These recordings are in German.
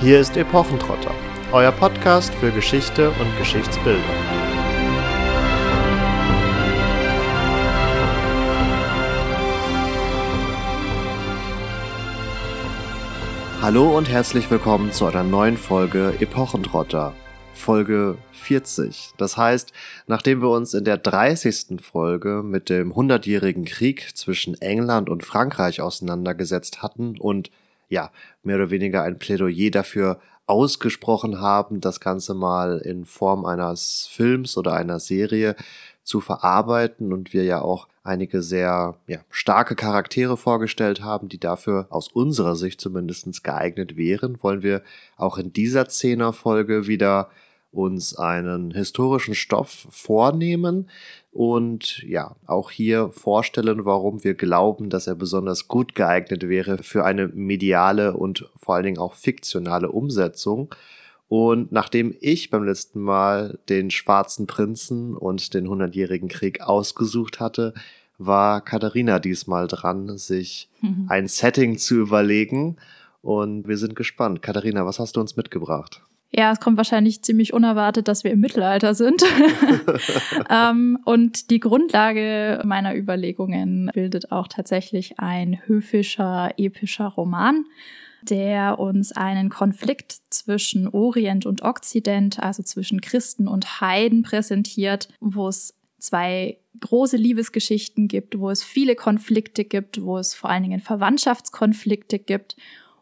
Hier ist Epochentrotter, euer Podcast für Geschichte und Geschichtsbildung. Hallo und herzlich willkommen zu einer neuen Folge Epochentrotter. Folge 40. Das heißt, nachdem wir uns in der 30. Folge mit dem Hundertjährigen Krieg zwischen England und Frankreich auseinandergesetzt hatten und ja, mehr oder weniger ein Plädoyer dafür ausgesprochen haben, das Ganze mal in Form eines Films oder einer Serie zu verarbeiten und wir ja auch einige sehr ja, starke Charaktere vorgestellt haben, die dafür aus unserer Sicht zumindest geeignet wären, wollen wir auch in dieser Zehnerfolge wieder uns einen historischen Stoff vornehmen und ja, auch hier vorstellen, warum wir glauben, dass er besonders gut geeignet wäre für eine mediale und vor allen Dingen auch fiktionale Umsetzung. Und nachdem ich beim letzten Mal den Schwarzen Prinzen und den Hundertjährigen Krieg ausgesucht hatte, war Katharina diesmal dran, sich mhm. ein Setting zu überlegen. Und wir sind gespannt. Katharina, was hast du uns mitgebracht? Ja, es kommt wahrscheinlich ziemlich unerwartet, dass wir im Mittelalter sind. ähm, und die Grundlage meiner Überlegungen bildet auch tatsächlich ein höfischer, epischer Roman, der uns einen Konflikt zwischen Orient und Okzident, also zwischen Christen und Heiden präsentiert, wo es zwei große Liebesgeschichten gibt, wo es viele Konflikte gibt, wo es vor allen Dingen Verwandtschaftskonflikte gibt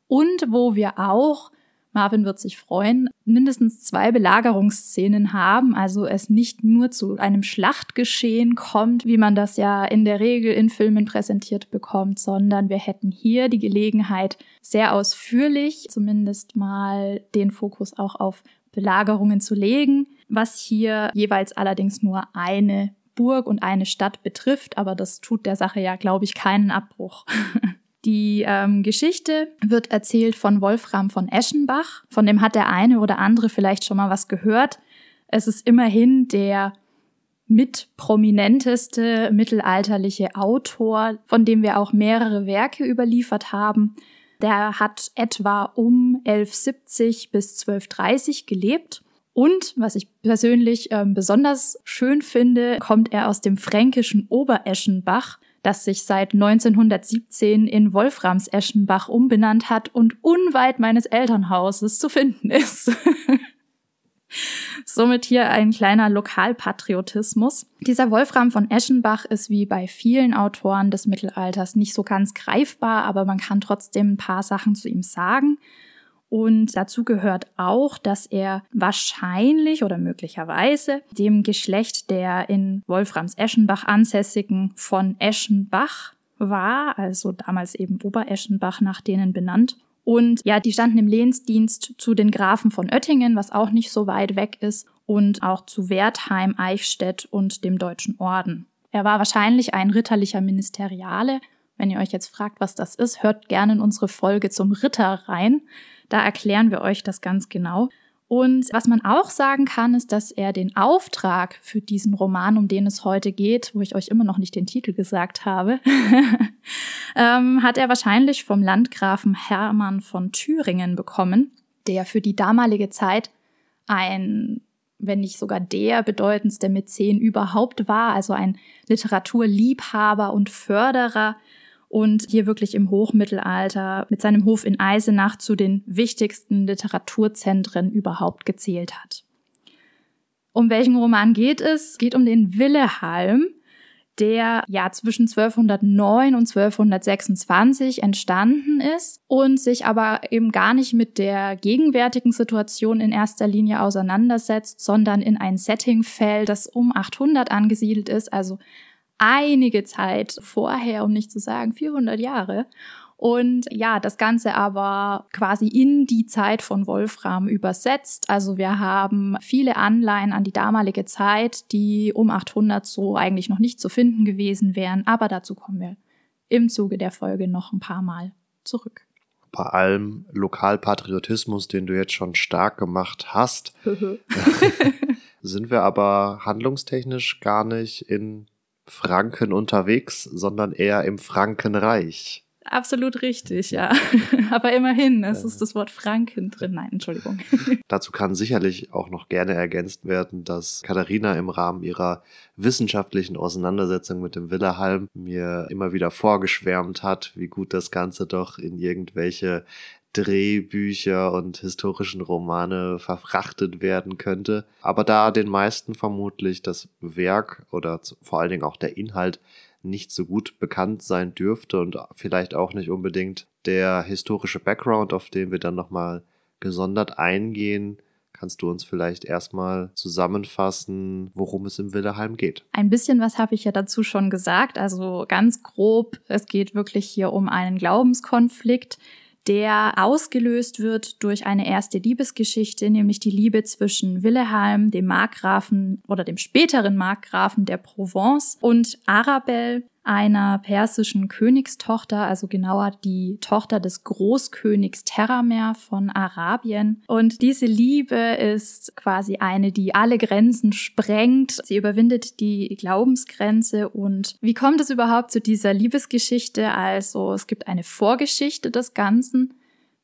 und wo wir auch Marvin wird sich freuen, mindestens zwei Belagerungsszenen haben, also es nicht nur zu einem Schlachtgeschehen kommt, wie man das ja in der Regel in Filmen präsentiert bekommt, sondern wir hätten hier die Gelegenheit, sehr ausführlich zumindest mal den Fokus auch auf Belagerungen zu legen, was hier jeweils allerdings nur eine Burg und eine Stadt betrifft, aber das tut der Sache ja, glaube ich, keinen Abbruch. Die ähm, Geschichte wird erzählt von Wolfram von Eschenbach. Von dem hat der eine oder andere vielleicht schon mal was gehört. Es ist immerhin der mit prominenteste mittelalterliche Autor, von dem wir auch mehrere Werke überliefert haben. Der hat etwa um 1170 bis 1230 gelebt. Und was ich persönlich äh, besonders schön finde, kommt er aus dem fränkischen Obereschenbach das sich seit 1917 in Wolframseschenbach umbenannt hat und unweit meines Elternhauses zu finden ist. Somit hier ein kleiner Lokalpatriotismus. Dieser Wolfram von Eschenbach ist wie bei vielen Autoren des Mittelalters nicht so ganz greifbar, aber man kann trotzdem ein paar Sachen zu ihm sagen. Und dazu gehört auch, dass er wahrscheinlich oder möglicherweise dem Geschlecht der in Wolframs Eschenbach ansässigen von Eschenbach war, also damals eben Obereschenbach nach denen benannt. Und ja, die standen im Lehnsdienst zu den Grafen von Oettingen, was auch nicht so weit weg ist, und auch zu Wertheim, Eichstätt und dem Deutschen Orden. Er war wahrscheinlich ein ritterlicher Ministeriale. Wenn ihr euch jetzt fragt, was das ist, hört gerne in unsere Folge zum Ritter rein. Da erklären wir euch das ganz genau. Und was man auch sagen kann, ist, dass er den Auftrag für diesen Roman, um den es heute geht, wo ich euch immer noch nicht den Titel gesagt habe, ähm, hat er wahrscheinlich vom Landgrafen Hermann von Thüringen bekommen, der für die damalige Zeit ein, wenn nicht sogar der bedeutendste Mäzen überhaupt war, also ein Literaturliebhaber und Förderer und hier wirklich im Hochmittelalter mit seinem Hof in Eisenach zu den wichtigsten Literaturzentren überhaupt gezählt hat. Um welchen Roman geht es? Es geht um den Willehalm, der ja zwischen 1209 und 1226 entstanden ist und sich aber eben gar nicht mit der gegenwärtigen Situation in erster Linie auseinandersetzt, sondern in ein Setting fällt, das um 800 angesiedelt ist, also einige Zeit vorher, um nicht zu sagen 400 Jahre. Und ja, das Ganze aber quasi in die Zeit von Wolfram übersetzt. Also wir haben viele Anleihen an die damalige Zeit, die um 800 so eigentlich noch nicht zu finden gewesen wären. Aber dazu kommen wir im Zuge der Folge noch ein paar Mal zurück. Bei allem Lokalpatriotismus, den du jetzt schon stark gemacht hast, sind wir aber handlungstechnisch gar nicht in Franken unterwegs, sondern eher im Frankenreich. Absolut richtig, ja. Aber immerhin, es ist das Wort Franken drin. Nein, Entschuldigung. Dazu kann sicherlich auch noch gerne ergänzt werden, dass Katharina im Rahmen ihrer wissenschaftlichen Auseinandersetzung mit dem Willerhalm mir immer wieder vorgeschwärmt hat, wie gut das Ganze doch in irgendwelche Drehbücher und historischen Romane verfrachtet werden könnte. Aber da den meisten vermutlich das Werk oder vor allen Dingen auch der Inhalt nicht so gut bekannt sein dürfte und vielleicht auch nicht unbedingt der historische Background, auf den wir dann nochmal gesondert eingehen, kannst du uns vielleicht erstmal zusammenfassen, worum es im Wilderheim geht? Ein bisschen was habe ich ja dazu schon gesagt. Also ganz grob, es geht wirklich hier um einen Glaubenskonflikt, der ausgelöst wird durch eine erste Liebesgeschichte, nämlich die Liebe zwischen Wilhelm, dem Markgrafen oder dem späteren Markgrafen der Provence und Arabelle, einer persischen Königstochter, also genauer die Tochter des Großkönigs Terramer von Arabien. Und diese Liebe ist quasi eine, die alle Grenzen sprengt. Sie überwindet die Glaubensgrenze. Und wie kommt es überhaupt zu dieser Liebesgeschichte? Also es gibt eine Vorgeschichte des Ganzen.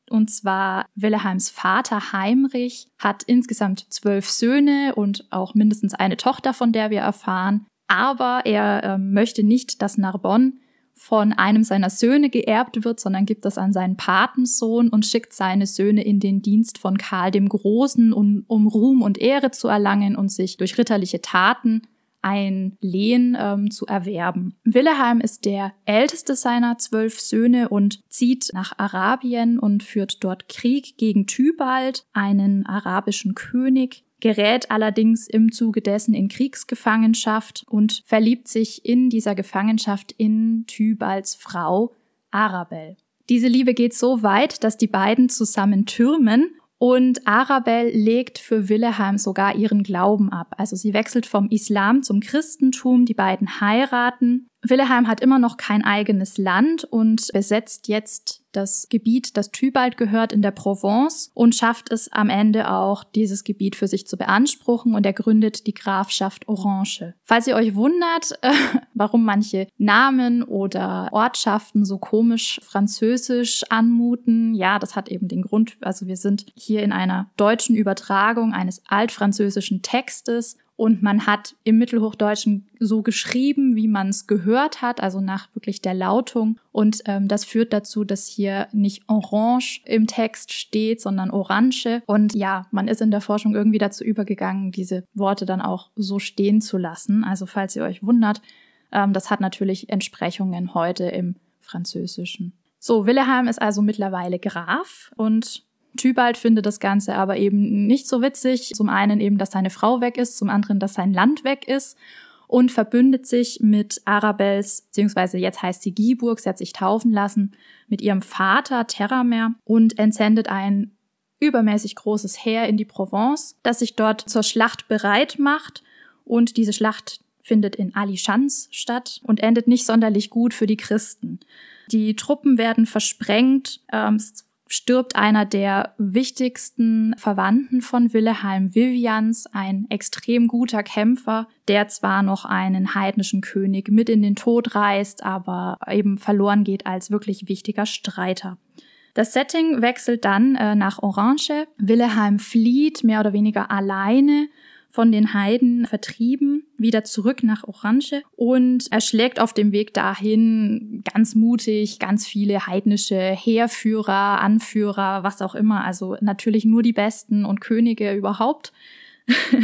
Und zwar Wilhelms Vater Heinrich hat insgesamt zwölf Söhne und auch mindestens eine Tochter, von der wir erfahren aber er äh, möchte nicht, dass Narbonne von einem seiner Söhne geerbt wird, sondern gibt das an seinen Patensohn und schickt seine Söhne in den Dienst von Karl dem Großen, um, um Ruhm und Ehre zu erlangen und sich durch ritterliche Taten ein Lehen ähm, zu erwerben. Wilhelm ist der älteste seiner zwölf Söhne und zieht nach Arabien und führt dort Krieg gegen Tybalt, einen arabischen König, gerät allerdings im Zuge dessen in Kriegsgefangenschaft und verliebt sich in dieser Gefangenschaft in Tybals Frau Arabel. Diese Liebe geht so weit, dass die beiden zusammen türmen und Arabel legt für Wilhelm sogar ihren Glauben ab. Also sie wechselt vom Islam zum Christentum, die beiden heiraten Wilhelm hat immer noch kein eigenes Land und besetzt jetzt das Gebiet, das Tybalt gehört, in der Provence und schafft es am Ende auch, dieses Gebiet für sich zu beanspruchen und er gründet die Grafschaft Orange. Falls ihr euch wundert, äh, warum manche Namen oder Ortschaften so komisch französisch anmuten, ja, das hat eben den Grund, also wir sind hier in einer deutschen Übertragung eines altfranzösischen Textes und man hat im Mittelhochdeutschen so geschrieben, wie man es gehört hat, also nach wirklich der Lautung. Und ähm, das führt dazu, dass hier nicht Orange im Text steht, sondern Orange. Und ja, man ist in der Forschung irgendwie dazu übergegangen, diese Worte dann auch so stehen zu lassen. Also falls ihr euch wundert, ähm, das hat natürlich Entsprechungen heute im Französischen. So, Wilhelm ist also mittlerweile Graf und Tybalt findet das Ganze aber eben nicht so witzig. Zum einen eben, dass seine Frau weg ist, zum anderen, dass sein Land weg ist und verbündet sich mit Arabels, beziehungsweise jetzt heißt sie Giburg, sie hat sich taufen lassen, mit ihrem Vater Terramer und entsendet ein übermäßig großes Heer in die Provence, das sich dort zur Schlacht bereit macht und diese Schlacht findet in Alichanz statt und endet nicht sonderlich gut für die Christen. Die Truppen werden versprengt, ähm, stirbt einer der wichtigsten Verwandten von Wilhelm Vivians, ein extrem guter Kämpfer, der zwar noch einen heidnischen König mit in den Tod reißt, aber eben verloren geht als wirklich wichtiger Streiter. Das Setting wechselt dann äh, nach Orange. Wilhelm flieht mehr oder weniger alleine von den Heiden vertrieben, wieder zurück nach Orange. Und er schlägt auf dem Weg dahin ganz mutig ganz viele heidnische Heerführer, Anführer, was auch immer, also natürlich nur die Besten und Könige überhaupt.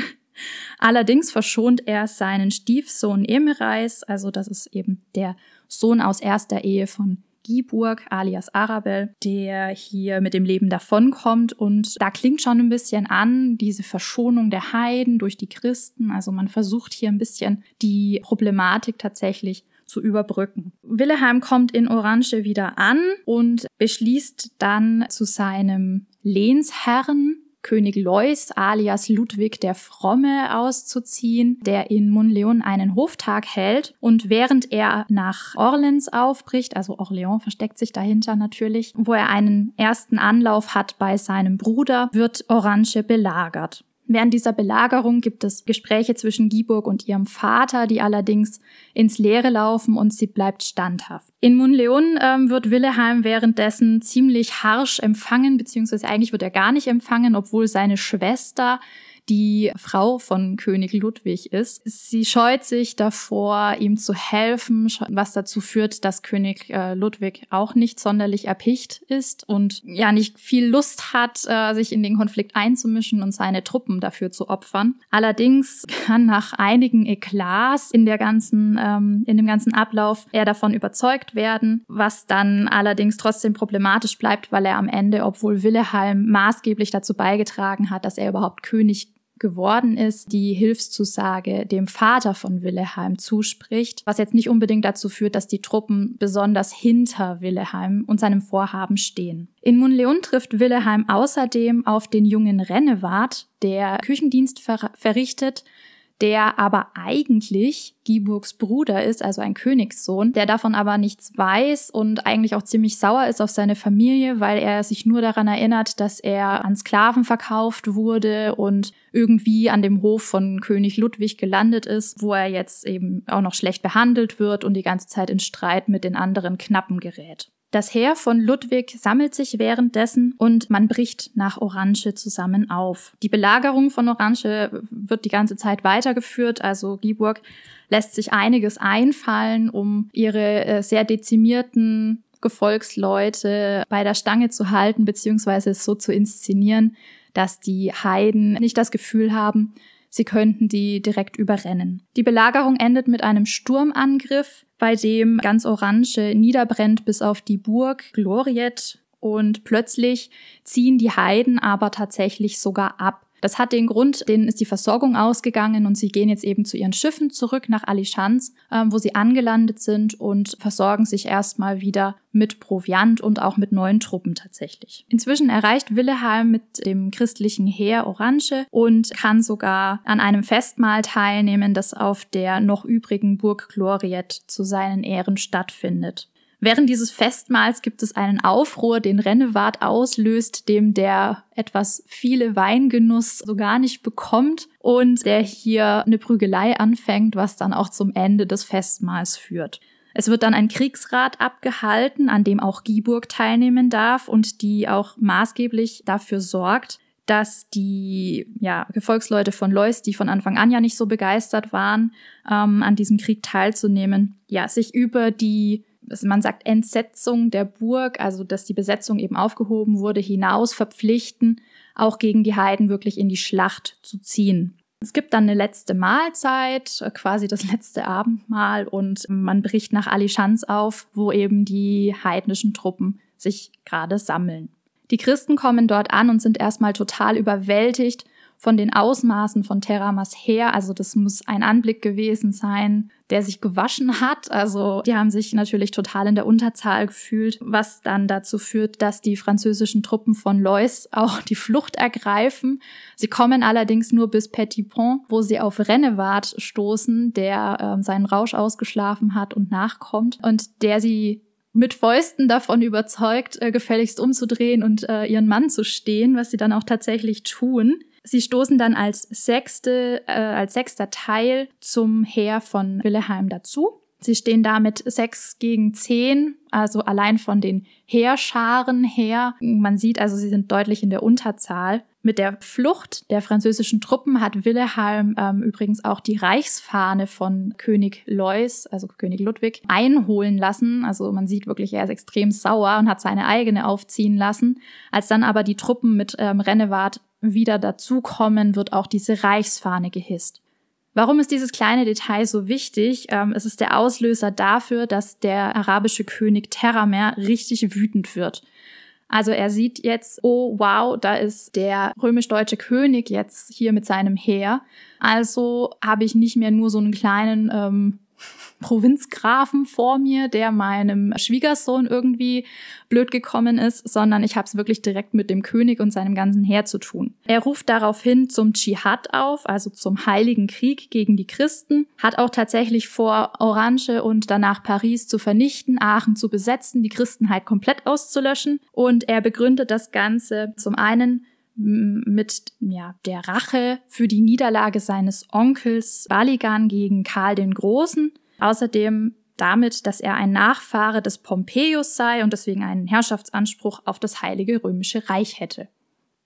Allerdings verschont er seinen Stiefsohn Emereis, also das ist eben der Sohn aus erster Ehe von Giburg alias Arabel, der hier mit dem Leben davonkommt. Und da klingt schon ein bisschen an, diese Verschonung der Heiden durch die Christen. Also man versucht hier ein bisschen die Problematik tatsächlich zu überbrücken. Wilhelm kommt in Orange wieder an und beschließt dann zu seinem Lehnsherren König Lois alias Ludwig der Fromme auszuziehen, der in Monleon einen Hoftag hält. Und während er nach Orleans aufbricht, also Orléans versteckt sich dahinter natürlich, wo er einen ersten Anlauf hat bei seinem Bruder, wird Orange belagert. Während dieser Belagerung gibt es Gespräche zwischen Giburg und ihrem Vater, die allerdings ins Leere laufen und sie bleibt standhaft. In Munleon ähm, wird Willeheim währenddessen ziemlich harsch empfangen, beziehungsweise eigentlich wird er gar nicht empfangen, obwohl seine Schwester die Frau von König Ludwig ist. Sie scheut sich davor, ihm zu helfen, was dazu führt, dass König äh, Ludwig auch nicht sonderlich erpicht ist und ja nicht viel Lust hat, äh, sich in den Konflikt einzumischen und seine Truppen dafür zu opfern. Allerdings kann nach einigen Eklats in der ganzen, ähm, in dem ganzen Ablauf er davon überzeugt werden, was dann allerdings trotzdem problematisch bleibt, weil er am Ende, obwohl Willeheim maßgeblich dazu beigetragen hat, dass er überhaupt König geworden ist, die Hilfszusage dem Vater von Willeheim zuspricht, was jetzt nicht unbedingt dazu führt, dass die Truppen besonders hinter Willeheim und seinem Vorhaben stehen. In Munleun trifft Willeheim außerdem auf den jungen Rennewart, der Küchendienst ver verrichtet der aber eigentlich Giburgs Bruder ist, also ein Königssohn, der davon aber nichts weiß und eigentlich auch ziemlich sauer ist auf seine Familie, weil er sich nur daran erinnert, dass er an Sklaven verkauft wurde und irgendwie an dem Hof von König Ludwig gelandet ist, wo er jetzt eben auch noch schlecht behandelt wird und die ganze Zeit in Streit mit den anderen Knappen gerät. Das Heer von Ludwig sammelt sich währenddessen und man bricht nach Orange zusammen auf. Die Belagerung von Orange wird die ganze Zeit weitergeführt, also Giburg lässt sich einiges einfallen, um ihre äh, sehr dezimierten Gefolgsleute bei der Stange zu halten, beziehungsweise es so zu inszenieren, dass die Heiden nicht das Gefühl haben, sie könnten die direkt überrennen. Die Belagerung endet mit einem Sturmangriff, bei dem ganz Orange niederbrennt bis auf die Burg Gloriet und plötzlich ziehen die Heiden aber tatsächlich sogar ab. Das hat den Grund, denen ist die Versorgung ausgegangen und sie gehen jetzt eben zu ihren Schiffen zurück nach Alichans, ähm, wo sie angelandet sind und versorgen sich erstmal wieder mit Proviant und auch mit neuen Truppen tatsächlich. Inzwischen erreicht Willeheim mit dem christlichen Heer Orange und kann sogar an einem Festmahl teilnehmen, das auf der noch übrigen Burg Gloriet zu seinen Ehren stattfindet. Während dieses Festmahls gibt es einen Aufruhr, den Rennewart auslöst, dem der etwas viele Weingenuss so gar nicht bekommt und der hier eine Prügelei anfängt, was dann auch zum Ende des Festmahls führt. Es wird dann ein Kriegsrat abgehalten, an dem auch Giburg teilnehmen darf und die auch maßgeblich dafür sorgt, dass die ja, Gefolgsleute von Lois, die von Anfang an ja nicht so begeistert waren, ähm, an diesem Krieg teilzunehmen, ja, sich über die man sagt Entsetzung der Burg, also dass die Besetzung eben aufgehoben wurde, hinaus verpflichten, auch gegen die Heiden wirklich in die Schlacht zu ziehen. Es gibt dann eine letzte Mahlzeit, quasi das letzte Abendmahl und man bricht nach Alischanz auf, wo eben die heidnischen Truppen sich gerade sammeln. Die Christen kommen dort an und sind erstmal total überwältigt von den Ausmaßen von Teramas her. Also das muss ein Anblick gewesen sein, der sich gewaschen hat. Also die haben sich natürlich total in der Unterzahl gefühlt, was dann dazu führt, dass die französischen Truppen von Lois auch die Flucht ergreifen. Sie kommen allerdings nur bis Petit Pont, wo sie auf Rennewart stoßen, der äh, seinen Rausch ausgeschlafen hat und nachkommt und der sie mit Fäusten davon überzeugt, äh, gefälligst umzudrehen und äh, ihren Mann zu stehen, was sie dann auch tatsächlich tun. Sie stoßen dann als sechste, äh, als sechster Teil zum Heer von Willeheim dazu. Sie stehen damit sechs gegen zehn, also allein von den Heerscharen her. Man sieht also, sie sind deutlich in der Unterzahl. Mit der Flucht der französischen Truppen hat Wilhelm ähm, übrigens auch die Reichsfahne von König Lois, also König Ludwig, einholen lassen. Also man sieht wirklich, er ist extrem sauer und hat seine eigene aufziehen lassen. Als dann aber die Truppen mit ähm, Rennewart wieder dazukommen, wird auch diese Reichsfahne gehisst. Warum ist dieses kleine Detail so wichtig? Ähm, es ist der Auslöser dafür, dass der arabische König Terramer richtig wütend wird. Also er sieht jetzt, oh wow, da ist der römisch-deutsche König jetzt hier mit seinem Heer. Also habe ich nicht mehr nur so einen kleinen ähm, Provinzgrafen vor mir, der meinem Schwiegersohn irgendwie blöd gekommen ist, sondern ich habe es wirklich direkt mit dem König und seinem ganzen Heer zu tun. Er ruft daraufhin zum Dschihad auf, also zum heiligen Krieg gegen die Christen, hat auch tatsächlich vor, Orange und danach Paris zu vernichten, Aachen zu besetzen, die Christenheit komplett auszulöschen und er begründet das Ganze zum einen mit ja, der Rache für die Niederlage seines Onkels Baligan gegen Karl den Großen. Außerdem damit, dass er ein Nachfahre des Pompeius sei und deswegen einen Herrschaftsanspruch auf das Heilige Römische Reich hätte.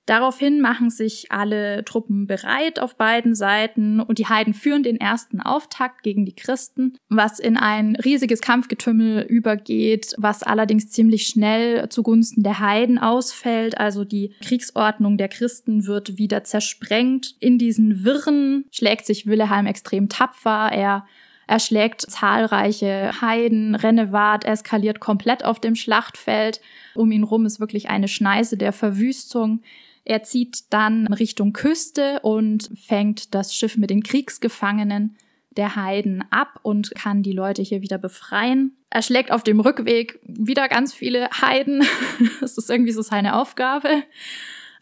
Daraufhin machen sich alle Truppen bereit auf beiden Seiten und die Heiden führen den ersten Auftakt gegen die Christen, was in ein riesiges Kampfgetümmel übergeht, was allerdings ziemlich schnell zugunsten der Heiden ausfällt. Also die Kriegsordnung der Christen wird wieder zersprengt. In diesen Wirren schlägt sich Wilhelm extrem tapfer. Er erschlägt zahlreiche Heiden, Rennewart eskaliert komplett auf dem Schlachtfeld. Um ihn rum ist wirklich eine Schneise der Verwüstung. Er zieht dann Richtung Küste und fängt das Schiff mit den Kriegsgefangenen der Heiden ab und kann die Leute hier wieder befreien. Er schlägt auf dem Rückweg wieder ganz viele Heiden. das ist irgendwie so seine Aufgabe.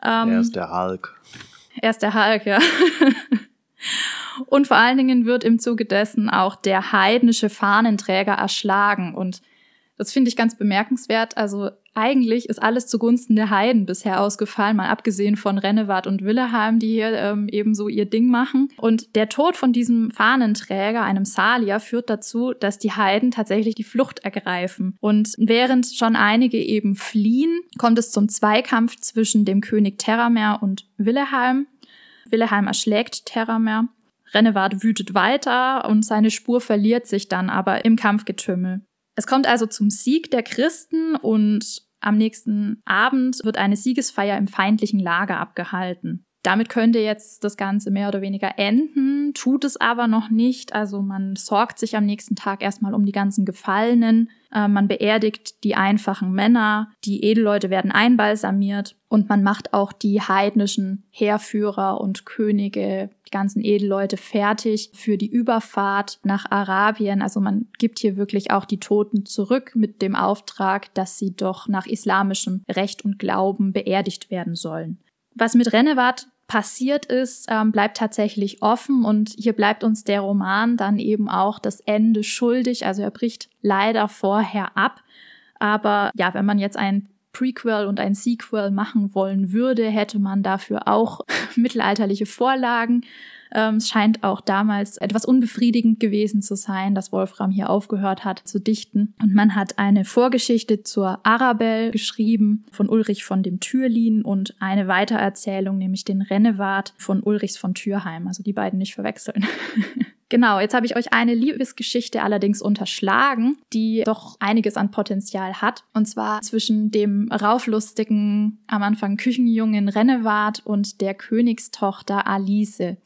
Ähm, er ist der Hulk. Er ist der Hulk, ja. und vor allen Dingen wird im Zuge dessen auch der heidnische Fahnenträger erschlagen. Und das finde ich ganz bemerkenswert. Also eigentlich ist alles zugunsten der Heiden bisher ausgefallen, mal abgesehen von Rennewart und Willeheim, die hier ähm, eben so ihr Ding machen. Und der Tod von diesem Fahnenträger, einem Salier, führt dazu, dass die Heiden tatsächlich die Flucht ergreifen. Und während schon einige eben fliehen, kommt es zum Zweikampf zwischen dem König Terramer und Willeheim. Willeheim erschlägt Terramer. Rennewart wütet weiter und seine Spur verliert sich dann aber im Kampfgetümmel. Es kommt also zum Sieg der Christen und am nächsten Abend wird eine Siegesfeier im feindlichen Lager abgehalten. Damit könnte jetzt das Ganze mehr oder weniger enden, tut es aber noch nicht. Also man sorgt sich am nächsten Tag erstmal um die ganzen Gefallenen, äh, man beerdigt die einfachen Männer, die Edelleute werden einbalsamiert und man macht auch die heidnischen Heerführer und Könige, die ganzen Edelleute fertig für die Überfahrt nach Arabien. Also man gibt hier wirklich auch die Toten zurück mit dem Auftrag, dass sie doch nach islamischem Recht und Glauben beerdigt werden sollen. Was mit Rennewart passiert ist, ähm, bleibt tatsächlich offen und hier bleibt uns der Roman dann eben auch das Ende schuldig. Also er bricht leider vorher ab. Aber ja, wenn man jetzt ein Prequel und ein Sequel machen wollen würde, hätte man dafür auch mittelalterliche Vorlagen. Ähm, es scheint auch damals etwas unbefriedigend gewesen zu sein, dass Wolfram hier aufgehört hat zu dichten. Und man hat eine Vorgeschichte zur Arabelle geschrieben von Ulrich von dem Türlin und eine Weitererzählung, nämlich den Rennewart von Ulrichs von Türheim. Also die beiden nicht verwechseln. Genau, jetzt habe ich euch eine Liebesgeschichte allerdings unterschlagen, die doch einiges an Potenzial hat. Und zwar zwischen dem rauflustigen, am Anfang Küchenjungen Rennewart und der Königstochter Alice.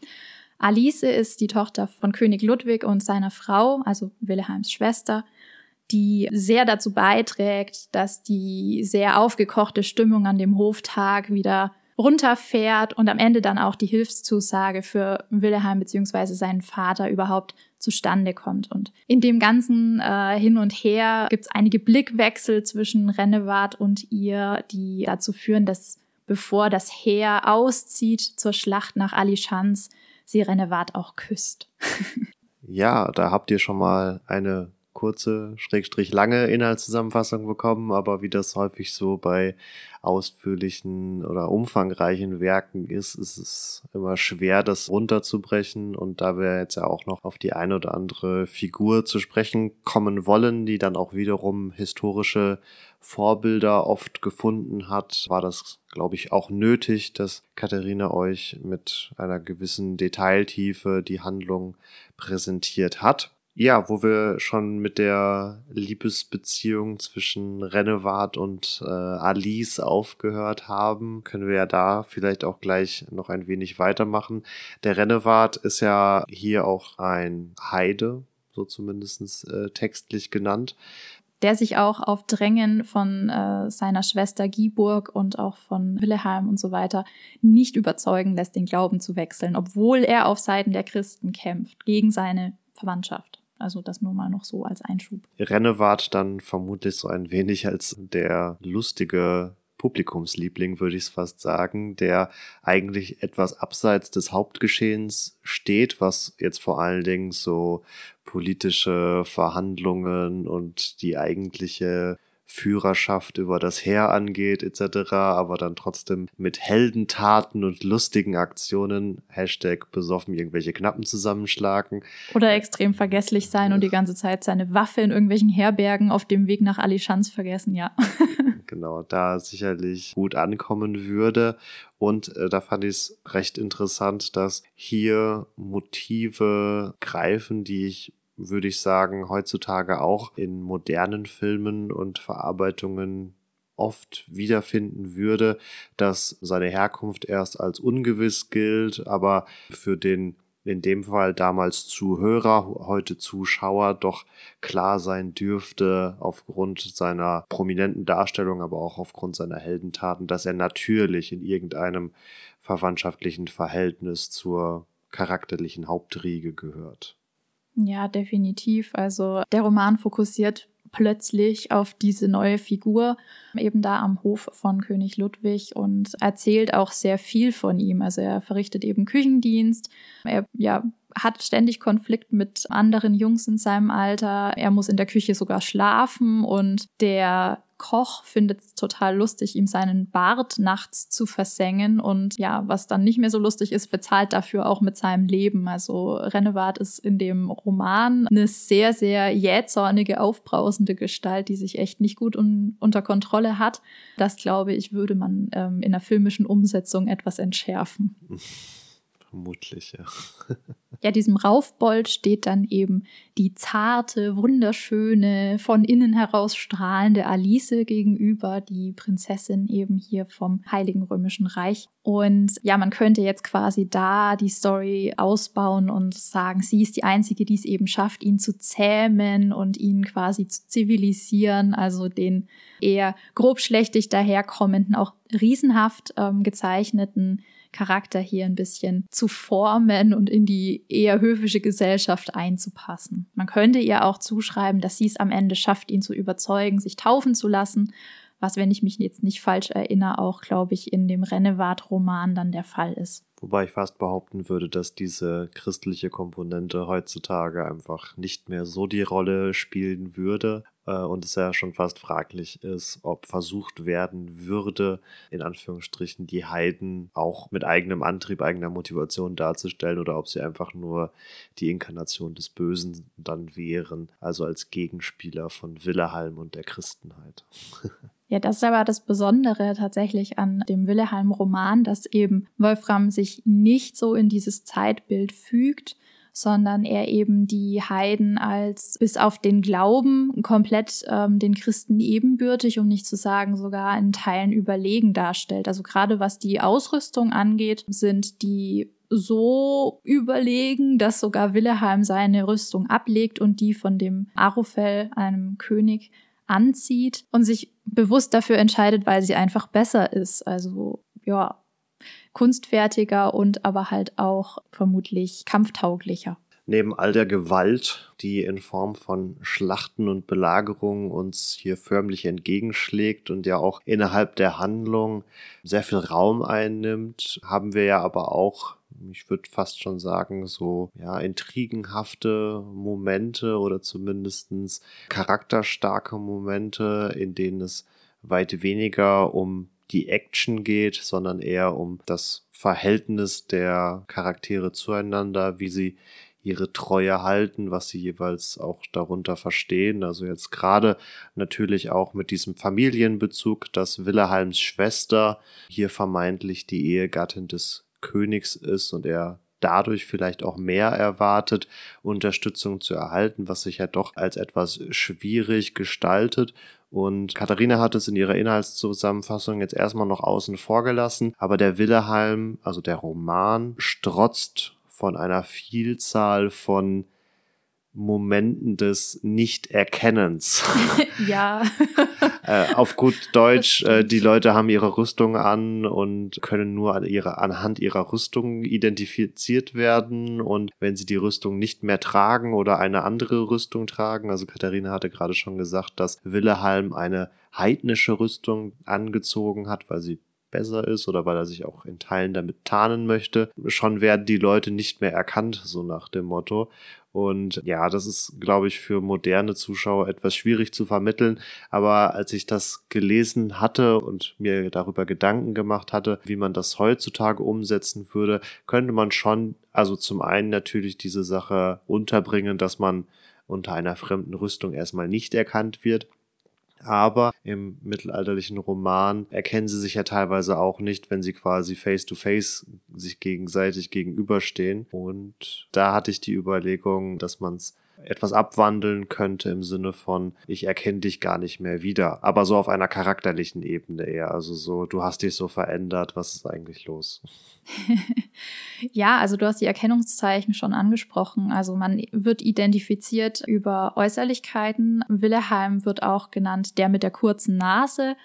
Alice ist die Tochter von König Ludwig und seiner Frau, also Wilhelms Schwester, die sehr dazu beiträgt, dass die sehr aufgekochte Stimmung an dem Hoftag wieder runterfährt und am Ende dann auch die Hilfszusage für Wilhelm beziehungsweise seinen Vater überhaupt zustande kommt. Und in dem ganzen äh, Hin und Her gibt es einige Blickwechsel zwischen Rennewart und ihr, die dazu führen, dass bevor das Heer auszieht zur Schlacht nach Alischans, sie Rennewart auch küsst. ja, da habt ihr schon mal eine kurze, schrägstrich lange Inhaltszusammenfassung bekommen, aber wie das häufig so bei ausführlichen oder umfangreichen Werken ist, ist es immer schwer, das runterzubrechen. Und da wir jetzt ja auch noch auf die eine oder andere Figur zu sprechen kommen wollen, die dann auch wiederum historische Vorbilder oft gefunden hat, war das, glaube ich, auch nötig, dass Katharina euch mit einer gewissen Detailtiefe die Handlung präsentiert hat. Ja, wo wir schon mit der Liebesbeziehung zwischen Rennewart und äh, Alice aufgehört haben, können wir ja da vielleicht auch gleich noch ein wenig weitermachen. Der Rennewart ist ja hier auch ein Heide, so zumindest äh, textlich genannt. Der sich auch auf Drängen von äh, seiner Schwester Giburg und auch von Wilhelm und so weiter nicht überzeugen lässt, den Glauben zu wechseln, obwohl er auf Seiten der Christen kämpft, gegen seine Verwandtschaft. Also das nur mal noch so als Einschub. Rennewart dann vermutlich so ein wenig als der lustige Publikumsliebling, würde ich es fast sagen, der eigentlich etwas abseits des Hauptgeschehens steht, was jetzt vor allen Dingen so politische Verhandlungen und die eigentliche Führerschaft über das Heer angeht etc., aber dann trotzdem mit Heldentaten und lustigen Aktionen, Hashtag besoffen, irgendwelche Knappen zusammenschlagen. Oder extrem vergesslich sein und die ganze Zeit seine Waffe in irgendwelchen Herbergen auf dem Weg nach Alichans vergessen, ja. genau, da sicherlich gut ankommen würde. Und äh, da fand ich es recht interessant, dass hier Motive greifen, die ich würde ich sagen, heutzutage auch in modernen Filmen und Verarbeitungen oft wiederfinden würde, dass seine Herkunft erst als ungewiss gilt, aber für den in dem Fall damals Zuhörer, heute Zuschauer, doch klar sein dürfte, aufgrund seiner prominenten Darstellung, aber auch aufgrund seiner Heldentaten, dass er natürlich in irgendeinem verwandtschaftlichen Verhältnis zur charakterlichen Hauptriege gehört. Ja, definitiv. Also der Roman fokussiert plötzlich auf diese neue Figur, eben da am Hof von König Ludwig und erzählt auch sehr viel von ihm. Also er verrichtet eben Küchendienst. Er ja, hat ständig Konflikt mit anderen Jungs in seinem Alter. Er muss in der Küche sogar schlafen und der Koch findet es total lustig, ihm seinen Bart nachts zu versengen und ja, was dann nicht mehr so lustig ist, bezahlt dafür auch mit seinem Leben. Also Rennewart ist in dem Roman eine sehr, sehr jähzornige, aufbrausende Gestalt, die sich echt nicht gut un unter Kontrolle hat. Das, glaube ich, würde man ähm, in der filmischen Umsetzung etwas entschärfen. Vermutlich, ja. ja, diesem Raufbold steht dann eben die zarte, wunderschöne, von innen heraus strahlende Alice gegenüber, die Prinzessin eben hier vom Heiligen Römischen Reich. Und ja, man könnte jetzt quasi da die Story ausbauen und sagen, sie ist die Einzige, die es eben schafft, ihn zu zähmen und ihn quasi zu zivilisieren, also den eher grobschlächtig daherkommenden, auch riesenhaft ähm, gezeichneten Charakter hier ein bisschen zu formen und in die eher höfische Gesellschaft einzupassen. Man könnte ihr auch zuschreiben, dass sie es am Ende schafft, ihn zu überzeugen, sich taufen zu lassen, was, wenn ich mich jetzt nicht falsch erinnere, auch, glaube ich, in dem Rennewart-Roman dann der Fall ist. Wobei ich fast behaupten würde, dass diese christliche Komponente heutzutage einfach nicht mehr so die Rolle spielen würde und es ja schon fast fraglich ist, ob versucht werden würde, in Anführungsstrichen die Heiden auch mit eigenem Antrieb, eigener Motivation darzustellen oder ob sie einfach nur die Inkarnation des Bösen dann wären, also als Gegenspieler von Willehalm und der Christenheit. Ja, das ist aber das Besondere tatsächlich an dem Willehalm-Roman, dass eben Wolfram sich nicht so in dieses Zeitbild fügt, sondern er eben die Heiden als bis auf den Glauben komplett ähm, den Christen ebenbürtig, um nicht zu sagen sogar in Teilen überlegen darstellt. Also gerade was die Ausrüstung angeht, sind die so überlegen, dass sogar Willeheim seine Rüstung ablegt und die von dem Arufel, einem König, anzieht und sich bewusst dafür entscheidet, weil sie einfach besser ist. Also ja, kunstfertiger und aber halt auch vermutlich kampftauglicher. Neben all der Gewalt, die in Form von Schlachten und Belagerungen uns hier förmlich entgegenschlägt und ja auch innerhalb der Handlung sehr viel Raum einnimmt, haben wir ja aber auch ich würde fast schon sagen, so ja, intrigenhafte Momente oder zumindestens charakterstarke Momente, in denen es weit weniger um die Action geht, sondern eher um das Verhältnis der Charaktere zueinander, wie sie ihre Treue halten, was sie jeweils auch darunter verstehen. Also jetzt gerade natürlich auch mit diesem Familienbezug, dass Wilhelms Schwester hier vermeintlich die Ehegattin des Königs ist und er dadurch vielleicht auch mehr erwartet, Unterstützung zu erhalten, was sich ja doch als etwas schwierig gestaltet. Und Katharina hat es in ihrer Inhaltszusammenfassung jetzt erstmal noch außen vor gelassen, aber der Willehalm, also der Roman, strotzt von einer Vielzahl von Momenten des Nichterkennens. ja. äh, auf gut Deutsch, äh, die Leute haben ihre Rüstung an und können nur an ihre, anhand ihrer Rüstung identifiziert werden. Und wenn sie die Rüstung nicht mehr tragen oder eine andere Rüstung tragen, also Katharina hatte gerade schon gesagt, dass Willehalm eine heidnische Rüstung angezogen hat, weil sie besser ist oder weil er sich auch in Teilen damit tarnen möchte. Schon werden die Leute nicht mehr erkannt, so nach dem Motto. Und ja, das ist, glaube ich, für moderne Zuschauer etwas schwierig zu vermitteln. Aber als ich das gelesen hatte und mir darüber Gedanken gemacht hatte, wie man das heutzutage umsetzen würde, könnte man schon, also zum einen natürlich diese Sache unterbringen, dass man unter einer fremden Rüstung erstmal nicht erkannt wird aber im mittelalterlichen Roman erkennen sie sich ja teilweise auch nicht, wenn sie quasi face to face sich gegenseitig gegenüberstehen. Und da hatte ich die Überlegung, dass man es etwas abwandeln könnte im Sinne von, ich erkenne dich gar nicht mehr wieder. Aber so auf einer charakterlichen Ebene eher. Also so, du hast dich so verändert, was ist eigentlich los? ja, also du hast die Erkennungszeichen schon angesprochen. Also man wird identifiziert über Äußerlichkeiten. Wilhelm wird auch genannt der mit der kurzen Nase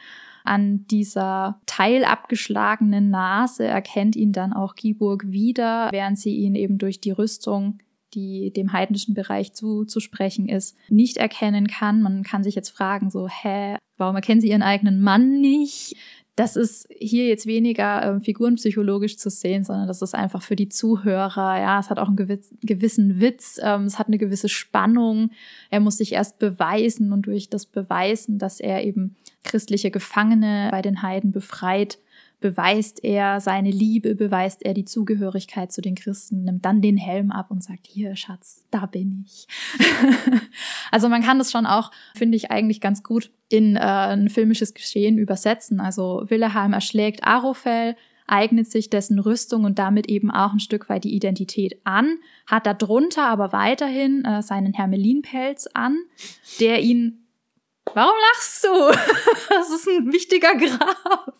an dieser teilabgeschlagenen Nase erkennt ihn dann auch Giburg wieder, während sie ihn eben durch die Rüstung die dem heidnischen Bereich zuzusprechen ist, nicht erkennen kann. Man kann sich jetzt fragen, so, hä, warum erkennen sie ihren eigenen Mann nicht? Das ist hier jetzt weniger äh, figurenpsychologisch zu sehen, sondern das ist einfach für die Zuhörer. Ja, es hat auch einen gewiss, gewissen Witz, ähm, es hat eine gewisse Spannung. Er muss sich erst beweisen und durch das Beweisen, dass er eben christliche Gefangene bei den Heiden befreit, beweist er seine Liebe, beweist er die Zugehörigkeit zu den Christen, nimmt dann den Helm ab und sagt, hier Schatz, da bin ich. also man kann das schon auch, finde ich, eigentlich ganz gut in äh, ein filmisches Geschehen übersetzen. Also Wilhelm erschlägt Arophel, eignet sich dessen Rüstung und damit eben auch ein Stück weit die Identität an, hat darunter aber weiterhin äh, seinen Hermelinpelz an, der ihn Warum lachst du? Das ist ein wichtiger Graf.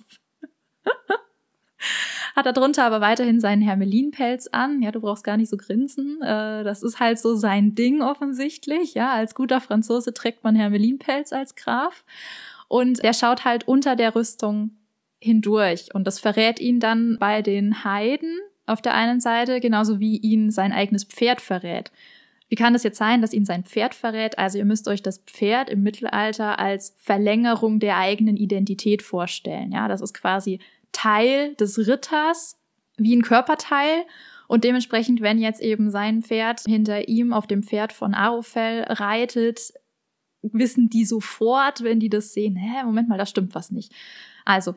Hat darunter aber weiterhin seinen Hermelinpelz an. Ja, du brauchst gar nicht so grinsen. Äh, das ist halt so sein Ding offensichtlich. Ja, als guter Franzose trägt man Hermelinpelz als Graf. Und der schaut halt unter der Rüstung hindurch. Und das verrät ihn dann bei den Heiden auf der einen Seite, genauso wie ihn sein eigenes Pferd verrät. Wie kann es jetzt sein, dass ihn sein Pferd verrät? Also ihr müsst euch das Pferd im Mittelalter als Verlängerung der eigenen Identität vorstellen. Ja, das ist quasi Teil des Ritters, wie ein Körperteil. Und dementsprechend, wenn jetzt eben sein Pferd hinter ihm auf dem Pferd von Arofel reitet, wissen die sofort, wenn die das sehen, hä, Moment mal, da stimmt was nicht. Also,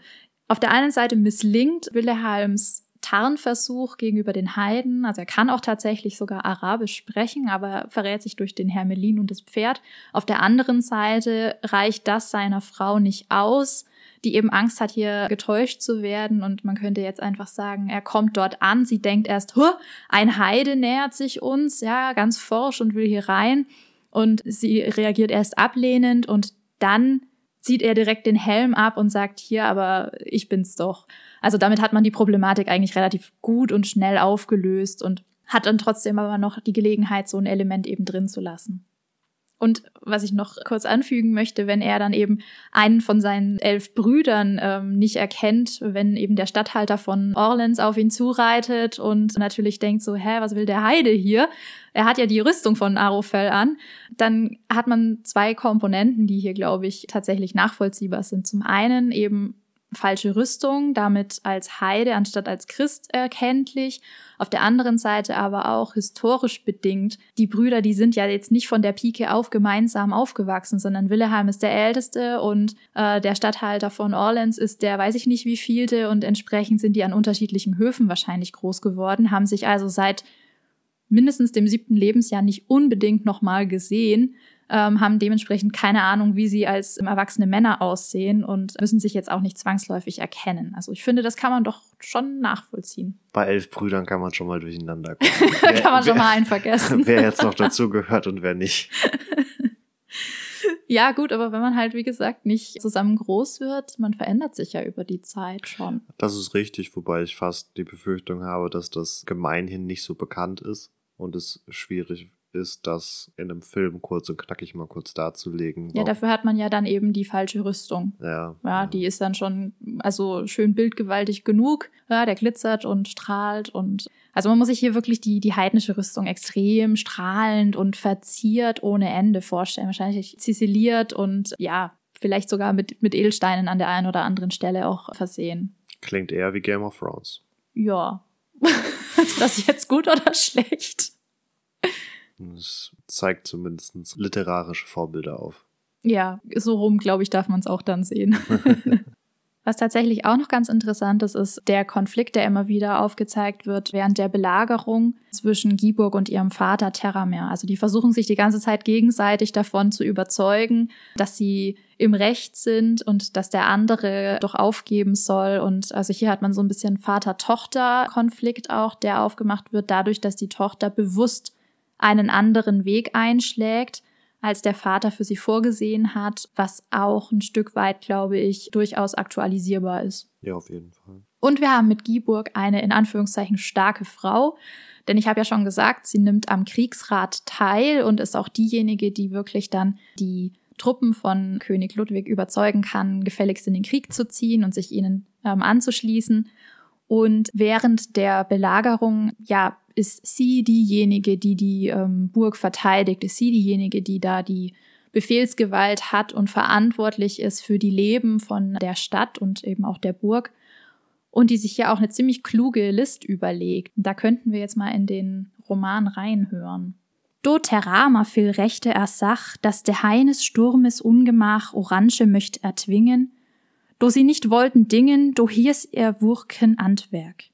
auf der einen Seite misslingt Wilhelms Tarnversuch gegenüber den Heiden. Also er kann auch tatsächlich sogar Arabisch sprechen, aber verrät sich durch den Hermelin und das Pferd. Auf der anderen Seite reicht das seiner Frau nicht aus die eben Angst hat, hier getäuscht zu werden. Und man könnte jetzt einfach sagen, er kommt dort an, sie denkt erst, huh, ein Heide nähert sich uns, ja, ganz forsch und will hier rein. Und sie reagiert erst ablehnend und dann zieht er direkt den Helm ab und sagt, hier, aber ich bin's doch. Also damit hat man die Problematik eigentlich relativ gut und schnell aufgelöst und hat dann trotzdem aber noch die Gelegenheit, so ein Element eben drin zu lassen. Und was ich noch kurz anfügen möchte, wenn er dann eben einen von seinen elf Brüdern ähm, nicht erkennt, wenn eben der Statthalter von Orleans auf ihn zureitet und natürlich denkt so, hä, was will der Heide hier? Er hat ja die Rüstung von Arofel an. Dann hat man zwei Komponenten, die hier, glaube ich, tatsächlich nachvollziehbar sind. Zum einen eben falsche Rüstung, damit als Heide anstatt als Christ erkenntlich. Auf der anderen Seite aber auch historisch bedingt. Die Brüder, die sind ja jetzt nicht von der Pike auf gemeinsam aufgewachsen, sondern Wilhelm ist der Älteste und äh, der Statthalter von Orleans ist der weiß ich nicht wie vielte und entsprechend sind die an unterschiedlichen Höfen wahrscheinlich groß geworden, haben sich also seit mindestens dem siebten Lebensjahr nicht unbedingt nochmal gesehen ähm, haben dementsprechend keine Ahnung, wie sie als erwachsene Männer aussehen und müssen sich jetzt auch nicht zwangsläufig erkennen. Also ich finde, das kann man doch schon nachvollziehen. Bei elf Brüdern kann man schon mal durcheinander kommen. da kann man schon mal einen vergessen. wer jetzt noch dazu gehört und wer nicht. Ja, gut, aber wenn man halt, wie gesagt, nicht zusammen groß wird, man verändert sich ja über die Zeit schon. Das ist richtig, wobei ich fast die Befürchtung habe, dass das gemeinhin nicht so bekannt ist und es schwierig ist, das in einem Film kurz und knackig mal kurz darzulegen. Ja, dafür hat man ja dann eben die falsche Rüstung. Ja. Ja, die ist dann schon, also schön bildgewaltig genug. Ja, der glitzert und strahlt und, also man muss sich hier wirklich die, die heidnische Rüstung extrem strahlend und verziert ohne Ende vorstellen. Wahrscheinlich ziseliert und ja, vielleicht sogar mit, mit Edelsteinen an der einen oder anderen Stelle auch versehen. Klingt eher wie Game of Thrones. Ja. ist das jetzt gut oder schlecht? Es zeigt zumindest literarische Vorbilder auf. Ja, so rum, glaube ich, darf man es auch dann sehen. Was tatsächlich auch noch ganz interessant ist, ist der Konflikt, der immer wieder aufgezeigt wird während der Belagerung zwischen Giburg und ihrem Vater Terramer. Also die versuchen sich die ganze Zeit gegenseitig davon zu überzeugen, dass sie im Recht sind und dass der andere doch aufgeben soll. Und also hier hat man so ein bisschen Vater-Tochter-Konflikt auch, der aufgemacht wird, dadurch, dass die Tochter bewusst einen anderen Weg einschlägt als der Vater für sie vorgesehen hat, was auch ein Stück weit, glaube ich, durchaus aktualisierbar ist. Ja, auf jeden Fall. Und wir haben mit Giburg eine in Anführungszeichen starke Frau, denn ich habe ja schon gesagt, sie nimmt am Kriegsrat teil und ist auch diejenige, die wirklich dann die Truppen von König Ludwig überzeugen kann, gefälligst in den Krieg zu ziehen und sich ihnen ähm, anzuschließen. Und während der Belagerung, ja, ist sie diejenige, die die ähm, Burg verteidigt, ist sie diejenige, die da die Befehlsgewalt hat und verantwortlich ist für die Leben von der Stadt und eben auch der Burg und die sich ja auch eine ziemlich kluge List überlegt. Da könnten wir jetzt mal in den Roman reinhören. Do Terama viel Rechte ersach, dass der Heines Sturmes Ungemach Orange möcht erzwingen, do sie nicht wollten dingen, do hiers er Wurken Antwerk.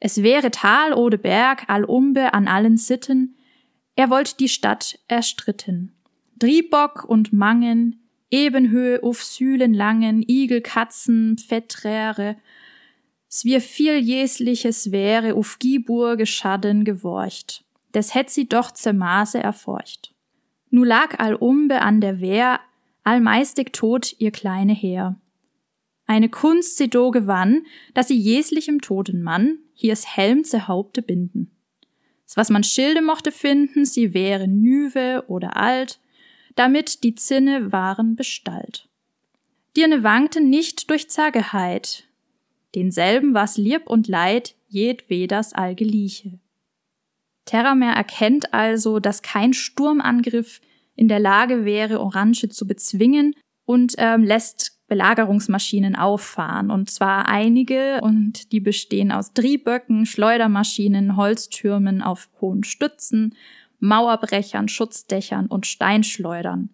Es wäre Tal oder Berg, allumbe an allen Sitten, er wollt die Stadt erstritten. Driebock und Mangen, Ebenhöhe auf Sühlen langen, Igel, Katzen, Fetträre, s wir viel jesliches wäre auf Giburge Schaden geworcht, des hätt sie doch zermaße erforcht. Nu lag allumbe an der Wehr, allmeistig tot ihr kleine Heer. Eine Kunst sie do gewann, dass sie jeslichem toten Mann hier's Helm zu Haupte binden. Was man Schilde mochte finden, sie wären nüwe oder alt, damit die Zinne waren Bestalt. Dirne wankten nicht durch Zageheit, denselben war's lieb und leid jedweders allgeliche. Terramer erkennt also, dass kein Sturmangriff in der Lage wäre, Orange zu bezwingen und ähm, lässt Belagerungsmaschinen auffahren. Und zwar einige, und die bestehen aus Drieböcken, Schleudermaschinen, Holztürmen auf hohen Stützen, Mauerbrechern, Schutzdächern und Steinschleudern.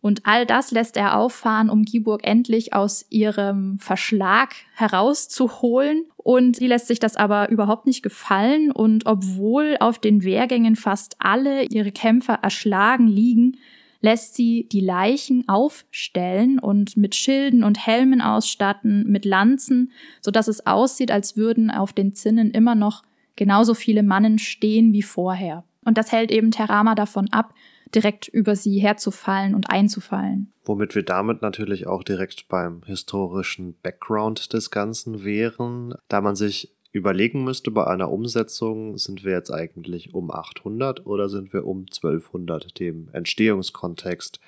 Und all das lässt er auffahren, um Giburg endlich aus ihrem Verschlag herauszuholen. Und sie lässt sich das aber überhaupt nicht gefallen. Und obwohl auf den Wehrgängen fast alle ihre Kämpfer erschlagen liegen, lässt sie die Leichen aufstellen und mit Schilden und Helmen ausstatten, mit Lanzen, so dass es aussieht, als würden auf den Zinnen immer noch genauso viele Mannen stehen wie vorher. Und das hält eben Terama davon ab, direkt über sie herzufallen und einzufallen. Womit wir damit natürlich auch direkt beim historischen Background des Ganzen wären, da man sich überlegen müsste bei einer Umsetzung, sind wir jetzt eigentlich um 800 oder sind wir um 1200, dem Entstehungskontext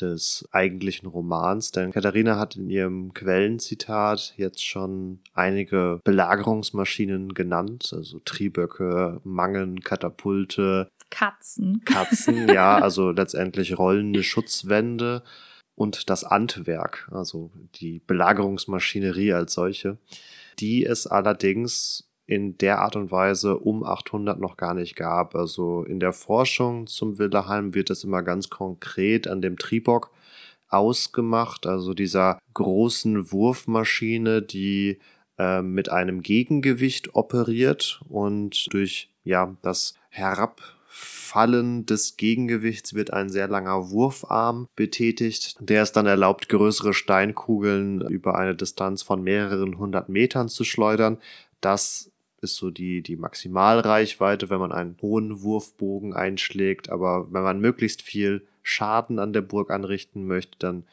des eigentlichen Romans. Denn Katharina hat in ihrem Quellenzitat jetzt schon einige Belagerungsmaschinen genannt, also Trieböcke, Mangen, Katapulte. Katzen. Katzen, ja, also letztendlich rollende Schutzwände und das Antwerk, also die Belagerungsmaschinerie als solche die es allerdings in der Art und Weise um 800 noch gar nicht gab. Also in der Forschung zum Wilderheim wird es immer ganz konkret an dem Tribock ausgemacht, also dieser großen Wurfmaschine, die äh, mit einem Gegengewicht operiert und durch ja das Herab Fallen des Gegengewichts wird ein sehr langer Wurfarm betätigt, der es dann erlaubt, größere Steinkugeln über eine Distanz von mehreren hundert Metern zu schleudern. Das ist so die, die Maximalreichweite, wenn man einen hohen Wurfbogen einschlägt. Aber wenn man möglichst viel Schaden an der Burg anrichten möchte, dann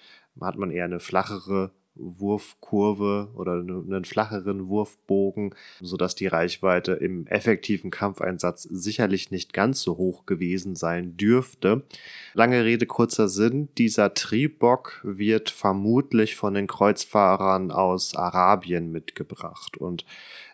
hat man eher eine flachere Wurfkurve oder einen flacheren Wurfbogen, sodass die Reichweite im effektiven Kampfeinsatz sicherlich nicht ganz so hoch gewesen sein dürfte. Lange Rede, kurzer Sinn. Dieser Triebock wird vermutlich von den Kreuzfahrern aus Arabien mitgebracht und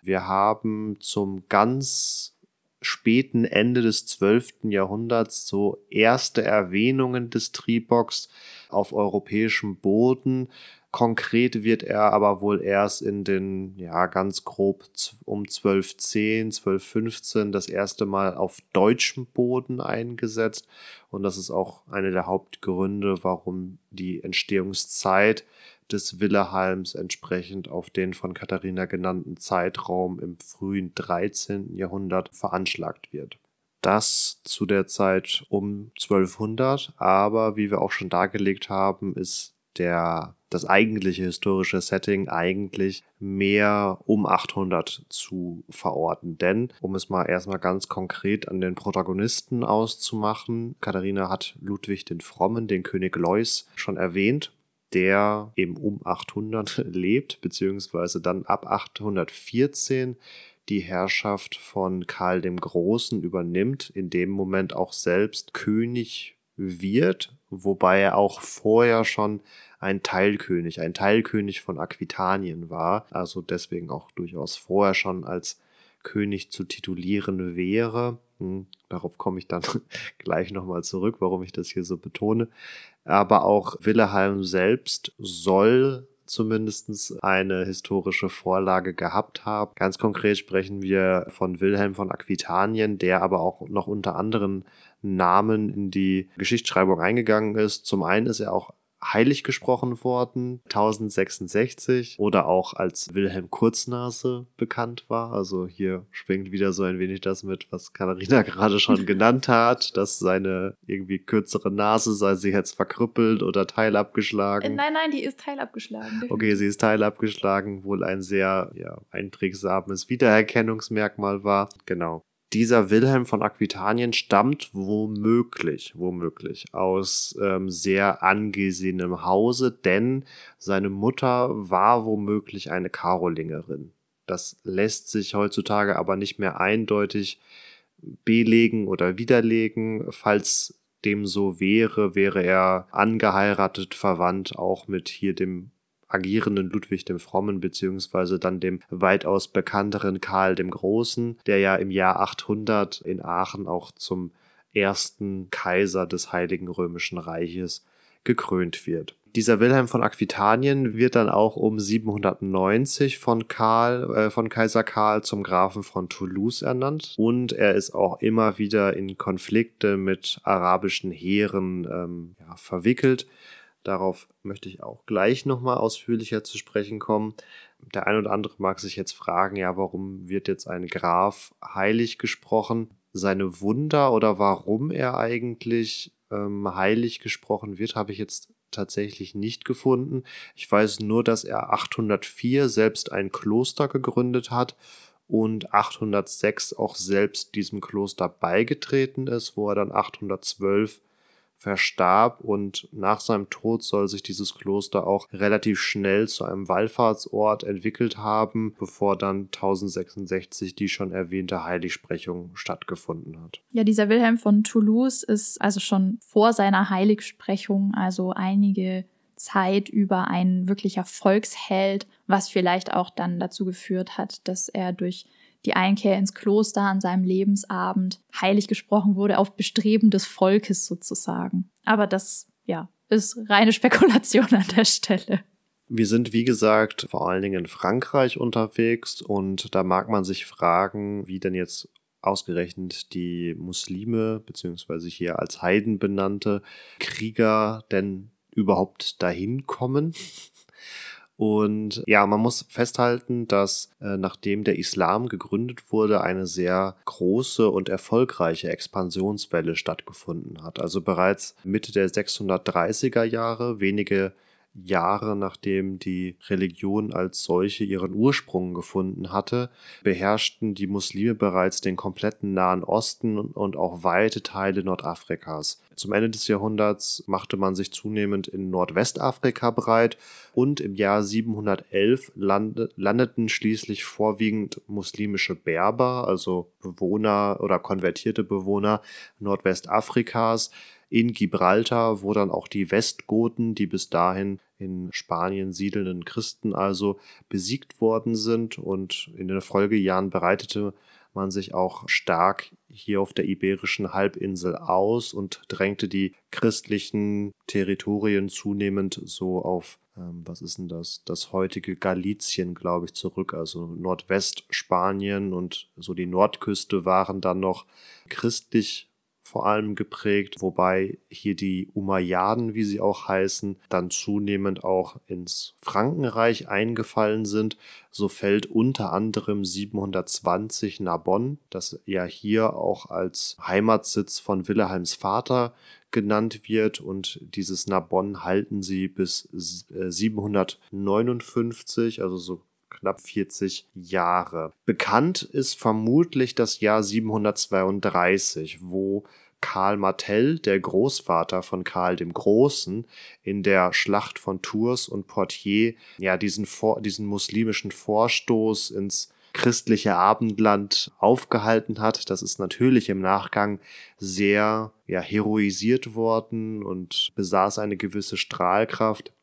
wir haben zum ganz späten Ende des 12. Jahrhunderts so erste Erwähnungen des Triebocks auf europäischem Boden Konkret wird er aber wohl erst in den, ja, ganz grob um 1210, 1215 das erste Mal auf deutschem Boden eingesetzt. Und das ist auch einer der Hauptgründe, warum die Entstehungszeit des Willehalms entsprechend auf den von Katharina genannten Zeitraum im frühen 13. Jahrhundert veranschlagt wird. Das zu der Zeit um 1200, aber wie wir auch schon dargelegt haben, ist der, das eigentliche historische Setting eigentlich mehr um 800 zu verorten. Denn, um es mal erstmal ganz konkret an den Protagonisten auszumachen, Katharina hat Ludwig den Frommen, den König Leus, schon erwähnt der eben um 800 lebt, beziehungsweise dann ab 814 die Herrschaft von Karl dem Großen übernimmt, in dem Moment auch selbst König wird, wobei er auch vorher schon ein Teilkönig, ein Teilkönig von Aquitanien war, also deswegen auch durchaus vorher schon als König zu titulieren wäre. Hm, darauf komme ich dann gleich nochmal zurück, warum ich das hier so betone. Aber auch Willehalm selbst soll zumindest eine historische Vorlage gehabt haben. Ganz konkret sprechen wir von Wilhelm von Aquitanien, der aber auch noch unter anderen Namen in die Geschichtsschreibung eingegangen ist. Zum einen ist er auch heilig gesprochen worden, 1066 oder auch als Wilhelm Kurznase bekannt war. Also hier schwingt wieder so ein wenig das mit, was Katharina gerade schon genannt hat, dass seine irgendwie kürzere Nase sei sie jetzt verkrüppelt oder teilabgeschlagen. Äh, nein, nein, die ist teilabgeschlagen. Okay, sie ist teilabgeschlagen, wohl ein sehr ja, einprägsames Wiedererkennungsmerkmal war. Genau dieser Wilhelm von Aquitanien stammt womöglich, womöglich aus ähm, sehr angesehenem Hause, denn seine Mutter war womöglich eine Karolingerin. Das lässt sich heutzutage aber nicht mehr eindeutig belegen oder widerlegen. Falls dem so wäre, wäre er angeheiratet, verwandt auch mit hier dem agierenden Ludwig dem Frommen beziehungsweise dann dem weitaus bekannteren Karl dem Großen, der ja im Jahr 800 in Aachen auch zum ersten Kaiser des Heiligen Römischen Reiches gekrönt wird. Dieser Wilhelm von Aquitanien wird dann auch um 790 von Karl, äh, von Kaiser Karl zum Grafen von Toulouse ernannt und er ist auch immer wieder in Konflikte mit arabischen Heeren ähm, ja, verwickelt. Darauf möchte ich auch gleich nochmal ausführlicher zu sprechen kommen. Der ein oder andere mag sich jetzt fragen, ja, warum wird jetzt ein Graf heilig gesprochen? Seine Wunder oder warum er eigentlich ähm, heilig gesprochen wird, habe ich jetzt tatsächlich nicht gefunden. Ich weiß nur, dass er 804 selbst ein Kloster gegründet hat und 806 auch selbst diesem Kloster beigetreten ist, wo er dann 812 verstarb und nach seinem Tod soll sich dieses Kloster auch relativ schnell zu einem Wallfahrtsort entwickelt haben, bevor dann 1066 die schon erwähnte Heiligsprechung stattgefunden hat. Ja, dieser Wilhelm von Toulouse ist also schon vor seiner Heiligsprechung, also einige Zeit über ein wirklicher Volksheld, was vielleicht auch dann dazu geführt hat, dass er durch die Einkehr ins Kloster an seinem Lebensabend heilig gesprochen wurde auf Bestreben des Volkes sozusagen. Aber das, ja, ist reine Spekulation an der Stelle. Wir sind, wie gesagt, vor allen Dingen in Frankreich unterwegs und da mag man sich fragen, wie denn jetzt ausgerechnet die Muslime, beziehungsweise hier als Heiden benannte Krieger denn überhaupt dahin kommen. Und ja, man muss festhalten, dass äh, nachdem der Islam gegründet wurde, eine sehr große und erfolgreiche Expansionswelle stattgefunden hat. Also bereits Mitte der 630er Jahre, wenige Jahre nachdem die Religion als solche ihren Ursprung gefunden hatte, beherrschten die Muslime bereits den kompletten Nahen Osten und auch weite Teile Nordafrikas. Zum Ende des Jahrhunderts machte man sich zunehmend in Nordwestafrika breit und im Jahr 711 landeten schließlich vorwiegend muslimische Berber, also Bewohner oder konvertierte Bewohner Nordwestafrikas, in Gibraltar, wo dann auch die Westgoten, die bis dahin in Spanien siedelnden Christen also besiegt worden sind und in den Folgejahren bereitete man sich auch stark hier auf der iberischen Halbinsel aus und drängte die christlichen Territorien zunehmend so auf ähm, was ist denn das? Das heutige Galizien, glaube ich, zurück. Also Nordwestspanien und so die Nordküste waren dann noch christlich vor allem geprägt, wobei hier die Umayyaden, wie sie auch heißen, dann zunehmend auch ins Frankenreich eingefallen sind. So fällt unter anderem 720 Narbonne, das ja hier auch als Heimatsitz von Wilhelms Vater genannt wird und dieses Narbonne halten sie bis 759, äh, also so knapp 40 Jahre. Bekannt ist vermutlich das Jahr 732, wo Karl Martell, der Großvater von Karl dem Großen, in der Schlacht von Tours und Poitiers ja diesen, Vor diesen muslimischen Vorstoß ins christliche Abendland aufgehalten hat. Das ist natürlich im Nachgang sehr ja, heroisiert worden und besaß eine gewisse Strahlkraft.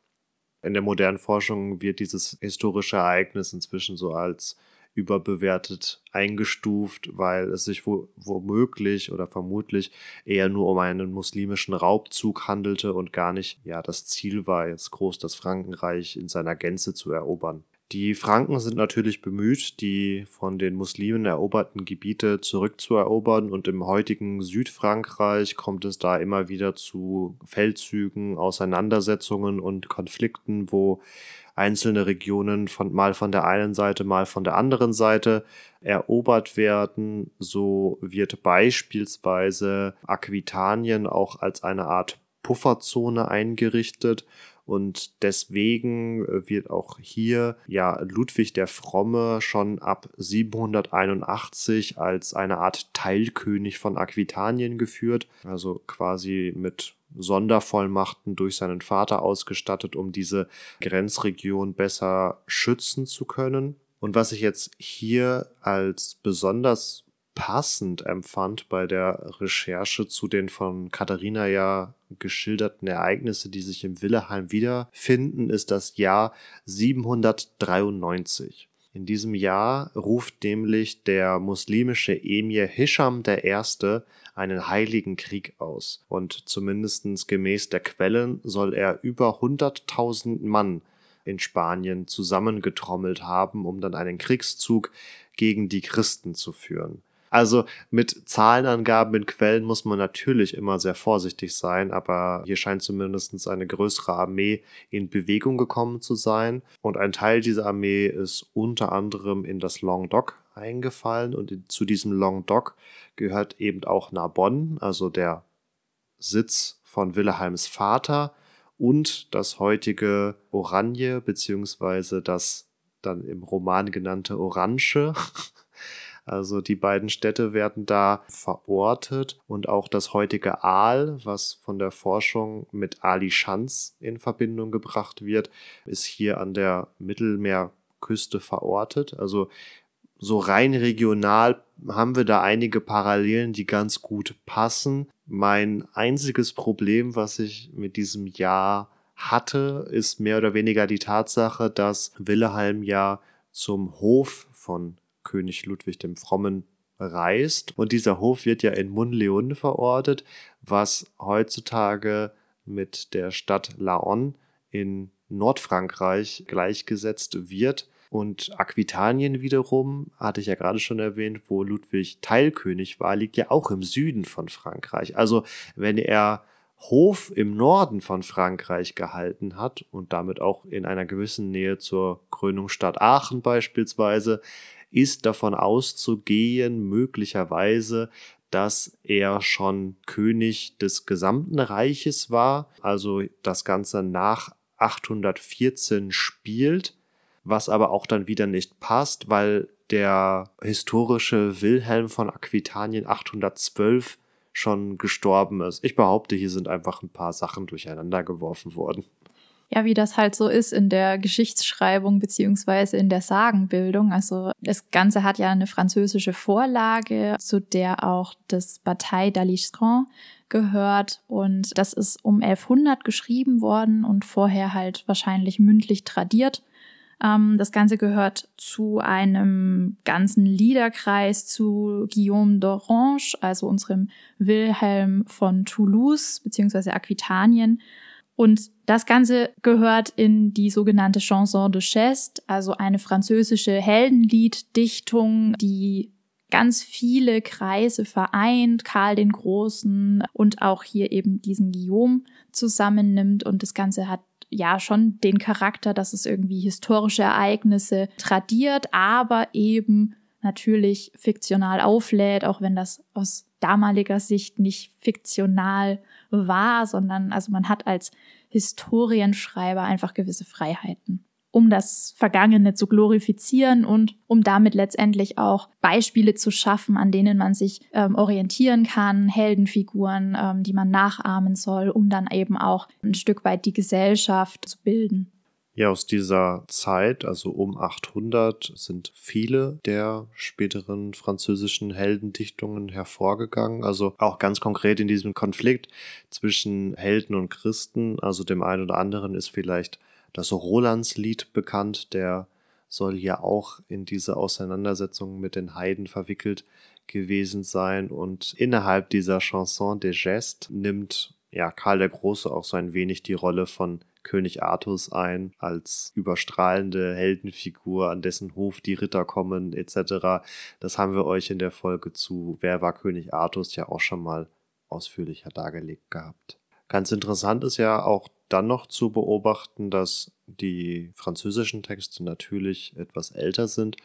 In der modernen Forschung wird dieses historische Ereignis inzwischen so als überbewertet eingestuft, weil es sich womöglich oder vermutlich eher nur um einen muslimischen Raubzug handelte und gar nicht ja das Ziel war, jetzt groß das Frankenreich in seiner Gänze zu erobern. Die Franken sind natürlich bemüht, die von den Muslimen eroberten Gebiete zurückzuerobern und im heutigen Südfrankreich kommt es da immer wieder zu Feldzügen, Auseinandersetzungen und Konflikten, wo einzelne Regionen von mal von der einen Seite, mal von der anderen Seite erobert werden. So wird beispielsweise Aquitanien auch als eine Art Pufferzone eingerichtet und deswegen äh, wird auch hier ja Ludwig der Fromme schon ab 781 als eine Art Teilkönig von Aquitanien geführt, also quasi mit Sondervollmachten durch seinen Vater ausgestattet, um diese Grenzregion besser schützen zu können. Und was ich jetzt hier als besonders passend empfand bei der Recherche zu den von Katharina ja geschilderten Ereignisse, die sich im Willeheim wiederfinden, ist das Jahr 793. In diesem Jahr ruft nämlich der muslimische Emir Hisham I. einen heiligen Krieg aus. Und zumindest gemäß der Quellen soll er über 100.000 Mann in Spanien zusammengetrommelt haben, um dann einen Kriegszug gegen die Christen zu führen. Also mit Zahlenangaben in Quellen muss man natürlich immer sehr vorsichtig sein, aber hier scheint zumindest eine größere Armee in Bewegung gekommen zu sein. Und ein Teil dieser Armee ist unter anderem in das Languedoc eingefallen und zu diesem Languedoc gehört eben auch Narbonne, also der Sitz von Wilhelms Vater und das heutige Oranje, beziehungsweise das dann im Roman genannte Orange. Also die beiden Städte werden da verortet und auch das heutige Aal, was von der Forschung mit Ali Schanz in Verbindung gebracht wird, ist hier an der Mittelmeerküste verortet. Also so rein regional haben wir da einige Parallelen, die ganz gut passen. Mein einziges Problem, was ich mit diesem Jahr hatte, ist mehr oder weniger die Tatsache, dass Willeheim ja zum Hof von König Ludwig dem Frommen reist. Und dieser Hof wird ja in Munleun verortet, was heutzutage mit der Stadt Laon in Nordfrankreich gleichgesetzt wird. Und Aquitanien wiederum, hatte ich ja gerade schon erwähnt, wo Ludwig Teilkönig war, liegt ja auch im Süden von Frankreich. Also wenn er Hof im Norden von Frankreich gehalten hat und damit auch in einer gewissen Nähe zur Krönungsstadt Aachen beispielsweise, ist davon auszugehen, möglicherweise, dass er schon König des gesamten Reiches war, also das Ganze nach 814 spielt, was aber auch dann wieder nicht passt, weil der historische Wilhelm von Aquitanien 812 schon gestorben ist. Ich behaupte, hier sind einfach ein paar Sachen durcheinander geworfen worden ja, wie das halt so ist in der Geschichtsschreibung beziehungsweise in der Sagenbildung. Also das Ganze hat ja eine französische Vorlage, zu der auch das Bataille d'Aliscran gehört und das ist um 1100 geschrieben worden und vorher halt wahrscheinlich mündlich tradiert. Ähm, das Ganze gehört zu einem ganzen Liederkreis zu Guillaume d'Orange, also unserem Wilhelm von Toulouse beziehungsweise Aquitanien Und das Ganze gehört in die sogenannte Chanson de Geste, also eine französische Heldenlieddichtung, die ganz viele Kreise vereint, Karl den Großen und auch hier eben diesen Guillaume zusammennimmt. Und das Ganze hat ja schon den Charakter, dass es irgendwie historische Ereignisse tradiert, aber eben natürlich fiktional auflädt, auch wenn das aus damaliger Sicht nicht fiktional war, sondern also man hat als Historienschreiber einfach gewisse Freiheiten, um das Vergangene zu glorifizieren und um damit letztendlich auch Beispiele zu schaffen, an denen man sich ähm, orientieren kann, Heldenfiguren, ähm, die man nachahmen soll, um dann eben auch ein Stück weit die Gesellschaft zu bilden. Ja, aus dieser Zeit, also um 800, sind viele der späteren französischen Heldendichtungen hervorgegangen. Also auch ganz konkret in diesem Konflikt zwischen Helden und Christen. Also dem einen oder anderen ist vielleicht das Rolandslied bekannt, der soll ja auch in diese Auseinandersetzung mit den Heiden verwickelt gewesen sein. Und innerhalb dieser Chanson des Gestes nimmt ja Karl der Große auch so ein wenig die Rolle von König Artus ein als überstrahlende Heldenfigur, an dessen Hof die Ritter kommen etc. Das haben wir euch in der Folge zu Wer war König Artus ja auch schon mal ausführlicher dargelegt gehabt. Ganz interessant ist ja auch dann noch zu beobachten, dass die französischen Texte natürlich etwas älter sind,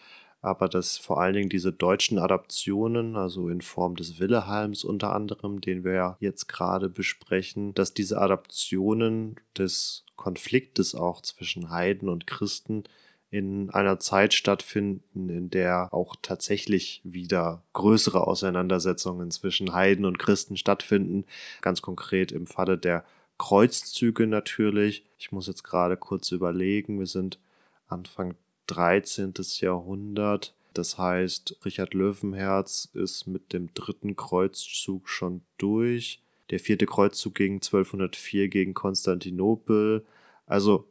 aber dass vor allen Dingen diese deutschen Adaptionen, also in Form des Willehalms unter anderem, den wir ja jetzt gerade besprechen, dass diese Adaptionen des Konfliktes auch zwischen Heiden und Christen in einer Zeit stattfinden, in der auch tatsächlich wieder größere Auseinandersetzungen zwischen Heiden und Christen stattfinden. Ganz konkret im Falle der Kreuzzüge natürlich. Ich muss jetzt gerade kurz überlegen. Wir sind Anfang 13. Jahrhundert. Das heißt, Richard Löwenherz ist mit dem dritten Kreuzzug schon durch. Der vierte Kreuzzug ging 1204 gegen Konstantinopel. Also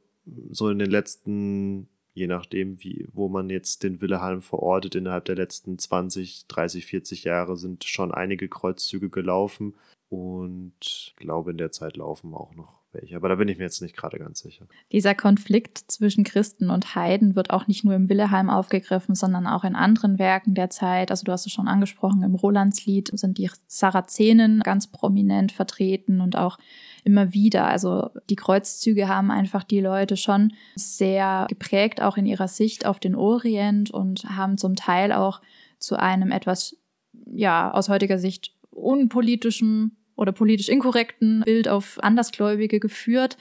so in den letzten, je nachdem, wie, wo man jetzt den Willehalm verortet, innerhalb der letzten 20, 30, 40 Jahre sind schon einige Kreuzzüge gelaufen. Und ich glaube, in der Zeit laufen auch noch welche. Aber da bin ich mir jetzt nicht gerade ganz sicher. Dieser Konflikt zwischen Christen und Heiden wird auch nicht nur im Willeheim aufgegriffen, sondern auch in anderen Werken der Zeit. Also du hast es schon angesprochen, im Rolandslied sind die Sarazenen ganz prominent vertreten und auch immer wieder. Also die Kreuzzüge haben einfach die Leute schon sehr geprägt, auch in ihrer Sicht auf den Orient und haben zum Teil auch zu einem etwas, ja, aus heutiger Sicht unpolitischen oder politisch inkorrekten Bild auf Andersgläubige geführt.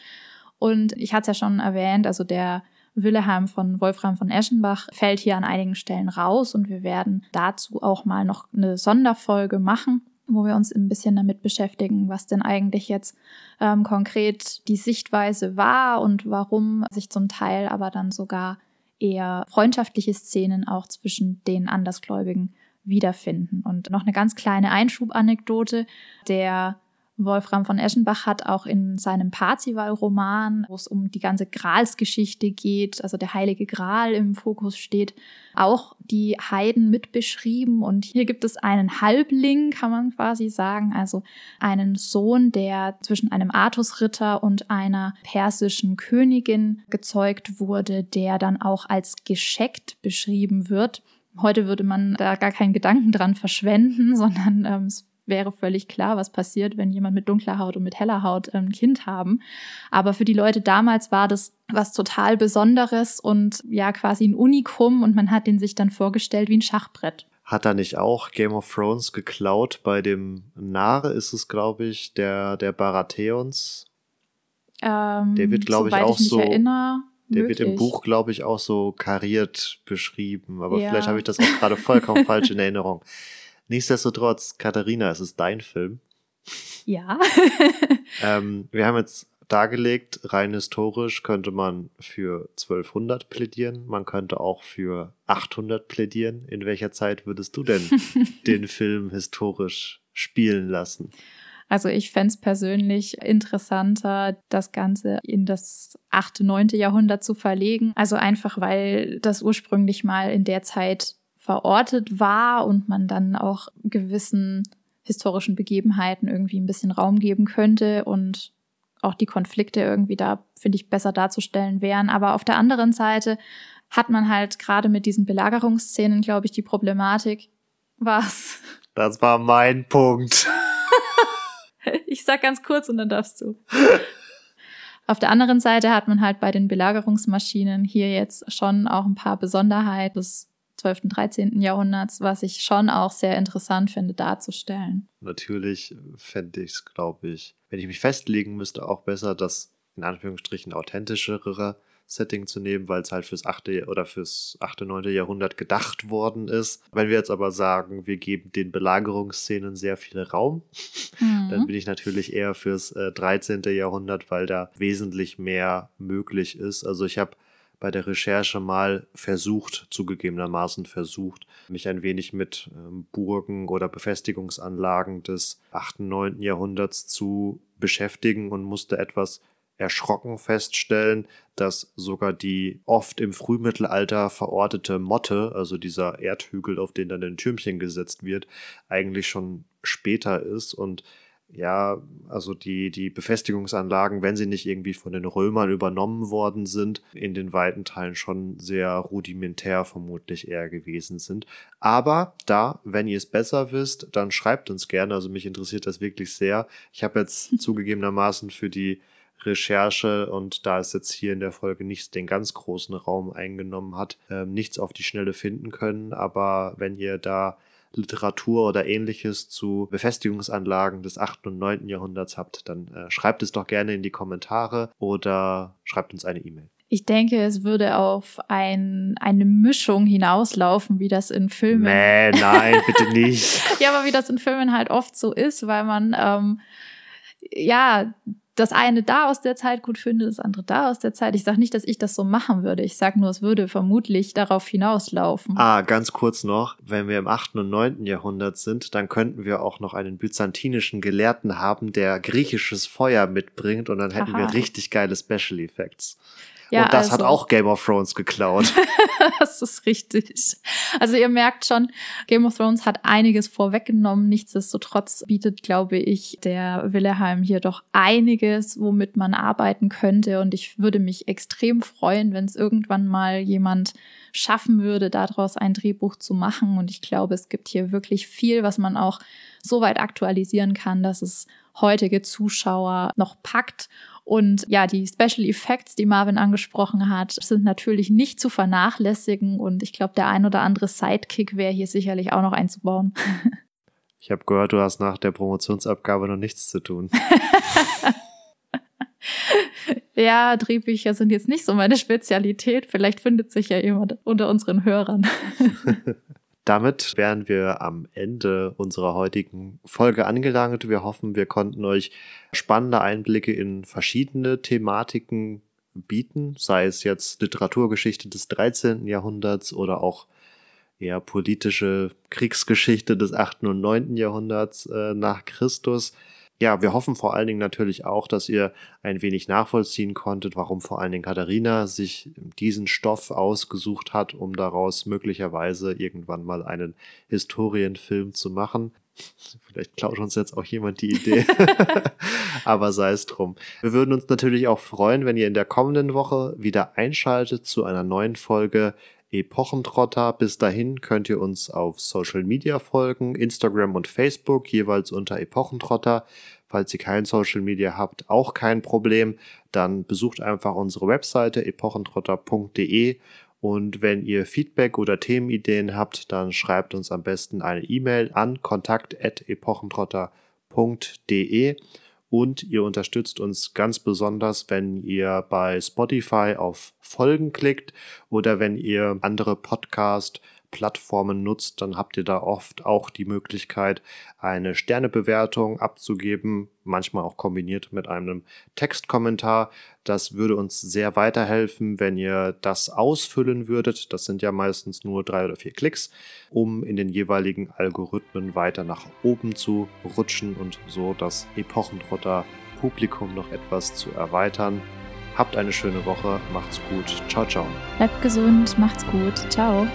Und ich hatte es ja schon erwähnt, also der Willeheim von Wolfram von Eschenbach fällt hier an einigen Stellen raus und wir werden dazu auch mal noch eine Sonderfolge machen, wo wir uns ein bisschen damit beschäftigen, was denn eigentlich jetzt ähm, konkret die Sichtweise war und warum sich zum Teil aber dann sogar eher freundschaftliche Szenen auch zwischen den Andersgläubigen wiederfinden. Und noch eine ganz kleine Einschubanekdote. Der Wolfram von Eschenbach hat auch in seinem Parzival-Roman, wo es um die ganze Gralsgeschichte geht, also der heilige Gral im Fokus steht, auch die Heiden mit beschrieben. Und hier gibt es einen Halbling, kann man quasi sagen, also einen Sohn, der zwischen einem Artusritter und einer persischen Königin gezeugt wurde, der dann auch als gescheckt beschrieben wird. Heute würde man da gar keinen Gedanken dran verschwenden, sondern ähm, es wäre völlig klar, was passiert, wenn jemand mit dunkler Haut und mit heller Haut ähm, ein Kind haben. Aber für die Leute damals war das was total Besonderes und ja quasi ein Unikum und man hat den sich dann vorgestellt wie ein Schachbrett. Hat er nicht auch Game of Thrones geklaut? Bei dem Nare ist es, glaube ich, der, der Baratheons. Ähm, der wird, glaube ich, auch ich so. Erinnere, Der möglich. wird im Buch, glaube ich, auch so kariert beschrieben. Aber Ja. vielleicht habe ich das auch gerade vollkommen falsch in Erinnerung. Nichtsdestotrotz, Katharina, es ist dein Film. Ja. Ähm, wir haben jetzt dargelegt, rein historisch könnte man für 1200 plädieren. Man könnte auch für 800 plädieren. In welcher Zeit würdest du denn den Film historisch spielen lassen? Also ich fänd's persönlich interessanter, das Ganze in das achte, neunte Jahrhundert zu verlegen. Also einfach, weil das ursprünglich mal in der Zeit verortet war und man dann auch gewissen historischen Begebenheiten irgendwie ein bisschen Raum geben könnte und auch die Konflikte irgendwie da, finde ich, besser darzustellen wären. Aber auf der anderen Seite hat man halt gerade mit diesen Belagerungsszenen, glaube ich, die Problematik. Was? Das war mein Punkt. ich sag ganz kurz und dann darfst du. Auf der anderen Seite hat man halt bei den Belagerungsmaschinen hier jetzt schon auch ein paar Besonderheiten des 12. und 13. Jahrhunderts, was ich schon auch sehr interessant finde darzustellen. Natürlich fände ich es, glaube ich, wenn ich mich festlegen müsste, auch besser, das in Anführungsstrichen authentischere Setting zu nehmen, weil es halt fürs 8. oder fürs 8., 9. Jahrhundert gedacht worden ist. Wenn wir jetzt aber sagen, wir geben den Belagerungsszenen sehr viel Raum, mhm. dann bin ich natürlich eher fürs äh, 13. Jahrhundert, weil da wesentlich mehr möglich ist. Also ich habe bei der Recherche mal versucht, zugegebenermaßen versucht, mich ein wenig mit ähm, Burgen oder Befestigungsanlagen des 8., 9. Jahrhunderts zu beschäftigen und musste etwas erschrocken feststellen, dass sogar die oft im Frühmittelalter verortete Motte, also dieser Erdhügel, auf den dann ein Türmchen gesetzt wird, eigentlich schon später ist und ja, also die, die Befestigungsanlagen, wenn sie nicht irgendwie von den Römern übernommen worden sind, in den weiten Teilen schon sehr rudimentär vermutlich eher gewesen sind. Aber da, wenn ihr es besser wisst, dann schreibt uns gerne. Also mich interessiert das wirklich sehr. Ich habe jetzt zugegebenermaßen für die Recherche und da es jetzt hier in der Folge nichts den ganz großen Raum eingenommen hat, äh, nichts auf die Schnelle finden können. Aber wenn ihr da Literatur oder ähnliches zu Befestigungsanlagen des 8. und 9. Jahrhunderts habt, dann äh, schreibt es doch gerne in die Kommentare oder schreibt uns eine E-Mail. Ich denke, es würde auf ein, eine Mischung hinauslaufen, wie das in Filmen. Nee, nein, bitte nicht. ja, aber wie das in Filmen halt oft so ist, weil man ähm, ja das eine da aus der Zeit gut finde, das andere da aus der Zeit. Ich sage nicht, dass ich das so machen würde. Ich sage nur, es würde vermutlich darauf hinauslaufen. Ah, ganz kurz noch, wenn wir im 8. und 9. Jahrhundert sind, dann könnten wir auch noch einen byzantinischen Gelehrten haben, der griechisches Feuer mitbringt und dann hätten Aha. wir richtig geile Special Effects. Ja, und das also, hat auch Game of Thrones geklaut. das ist richtig. Also ihr merkt schon, Game of Thrones hat einiges vorweggenommen. Nichtsdestotrotz bietet, glaube ich, der Willeheim hier doch einiges, womit man arbeiten könnte. Und ich würde mich extrem freuen, wenn es irgendwann mal jemand schaffen würde, daraus ein Drehbuch zu machen. Und ich glaube, es gibt hier wirklich viel, was man auch so weit aktualisieren kann, dass es heutige Zuschauer noch packt und ja, die Special Effects, die Marvin angesprochen hat, sind natürlich nicht zu vernachlässigen. Und ich glaube, der ein oder andere Sidekick wäre hier sicherlich auch noch einzubauen. Ich habe gehört, du hast nach der Promotionsabgabe noch nichts zu tun. ja, Drehbücher sind jetzt nicht so meine Spezialität. Vielleicht findet sich ja jemand unter unseren Hörern. Damit wären wir am Ende unserer heutigen Folge angelangt. Wir hoffen, wir konnten euch spannende Einblicke in verschiedene Thematiken bieten, sei es jetzt Literaturgeschichte des 13. Jahrhunderts oder auch eher politische Kriegsgeschichte des 8. und 9. Jahrhunderts äh, nach Christus ja, wir hoffen vor allen Dingen natürlich auch, dass ihr ein wenig nachvollziehen konntet, warum vor allen Dingen Katharina sich diesen Stoff ausgesucht hat, um daraus möglicherweise irgendwann mal einen Historienfilm zu machen. Vielleicht klaut uns jetzt auch jemand die Idee. Aber sei es drum. Wir würden uns natürlich auch freuen, wenn ihr in der kommenden Woche wieder einschaltet zu einer neuen Folge Epochentrotter. Bis dahin könnt ihr uns auf Social Media folgen, Instagram und Facebook, jeweils unter Epochentrotter. Falls ihr kein Social Media habt, auch kein Problem. Dann besucht einfach unsere Webseite epochentrotter.de und wenn ihr Feedback oder Themenideen habt, dann schreibt uns am besten eine E-Mail an kontakt.epochentrotter.de und ihr unterstützt uns ganz besonders, wenn ihr bei Spotify auf Folgen klickt oder wenn ihr andere Podcast Plattformen nutzt, dann habt ihr da oft auch die Möglichkeit, eine Sternebewertung abzugeben, manchmal auch kombiniert mit einem Textkommentar. Das würde uns sehr weiterhelfen, wenn ihr das ausfüllen würdet. Das sind ja meistens nur drei oder vier Klicks, um in den jeweiligen Algorithmen weiter nach oben zu rutschen und so das Epochentrotter Publikum noch etwas zu erweitern. Habt eine schöne Woche, macht's gut, ciao, ciao. Bleibt gesund, macht's gut, ciao.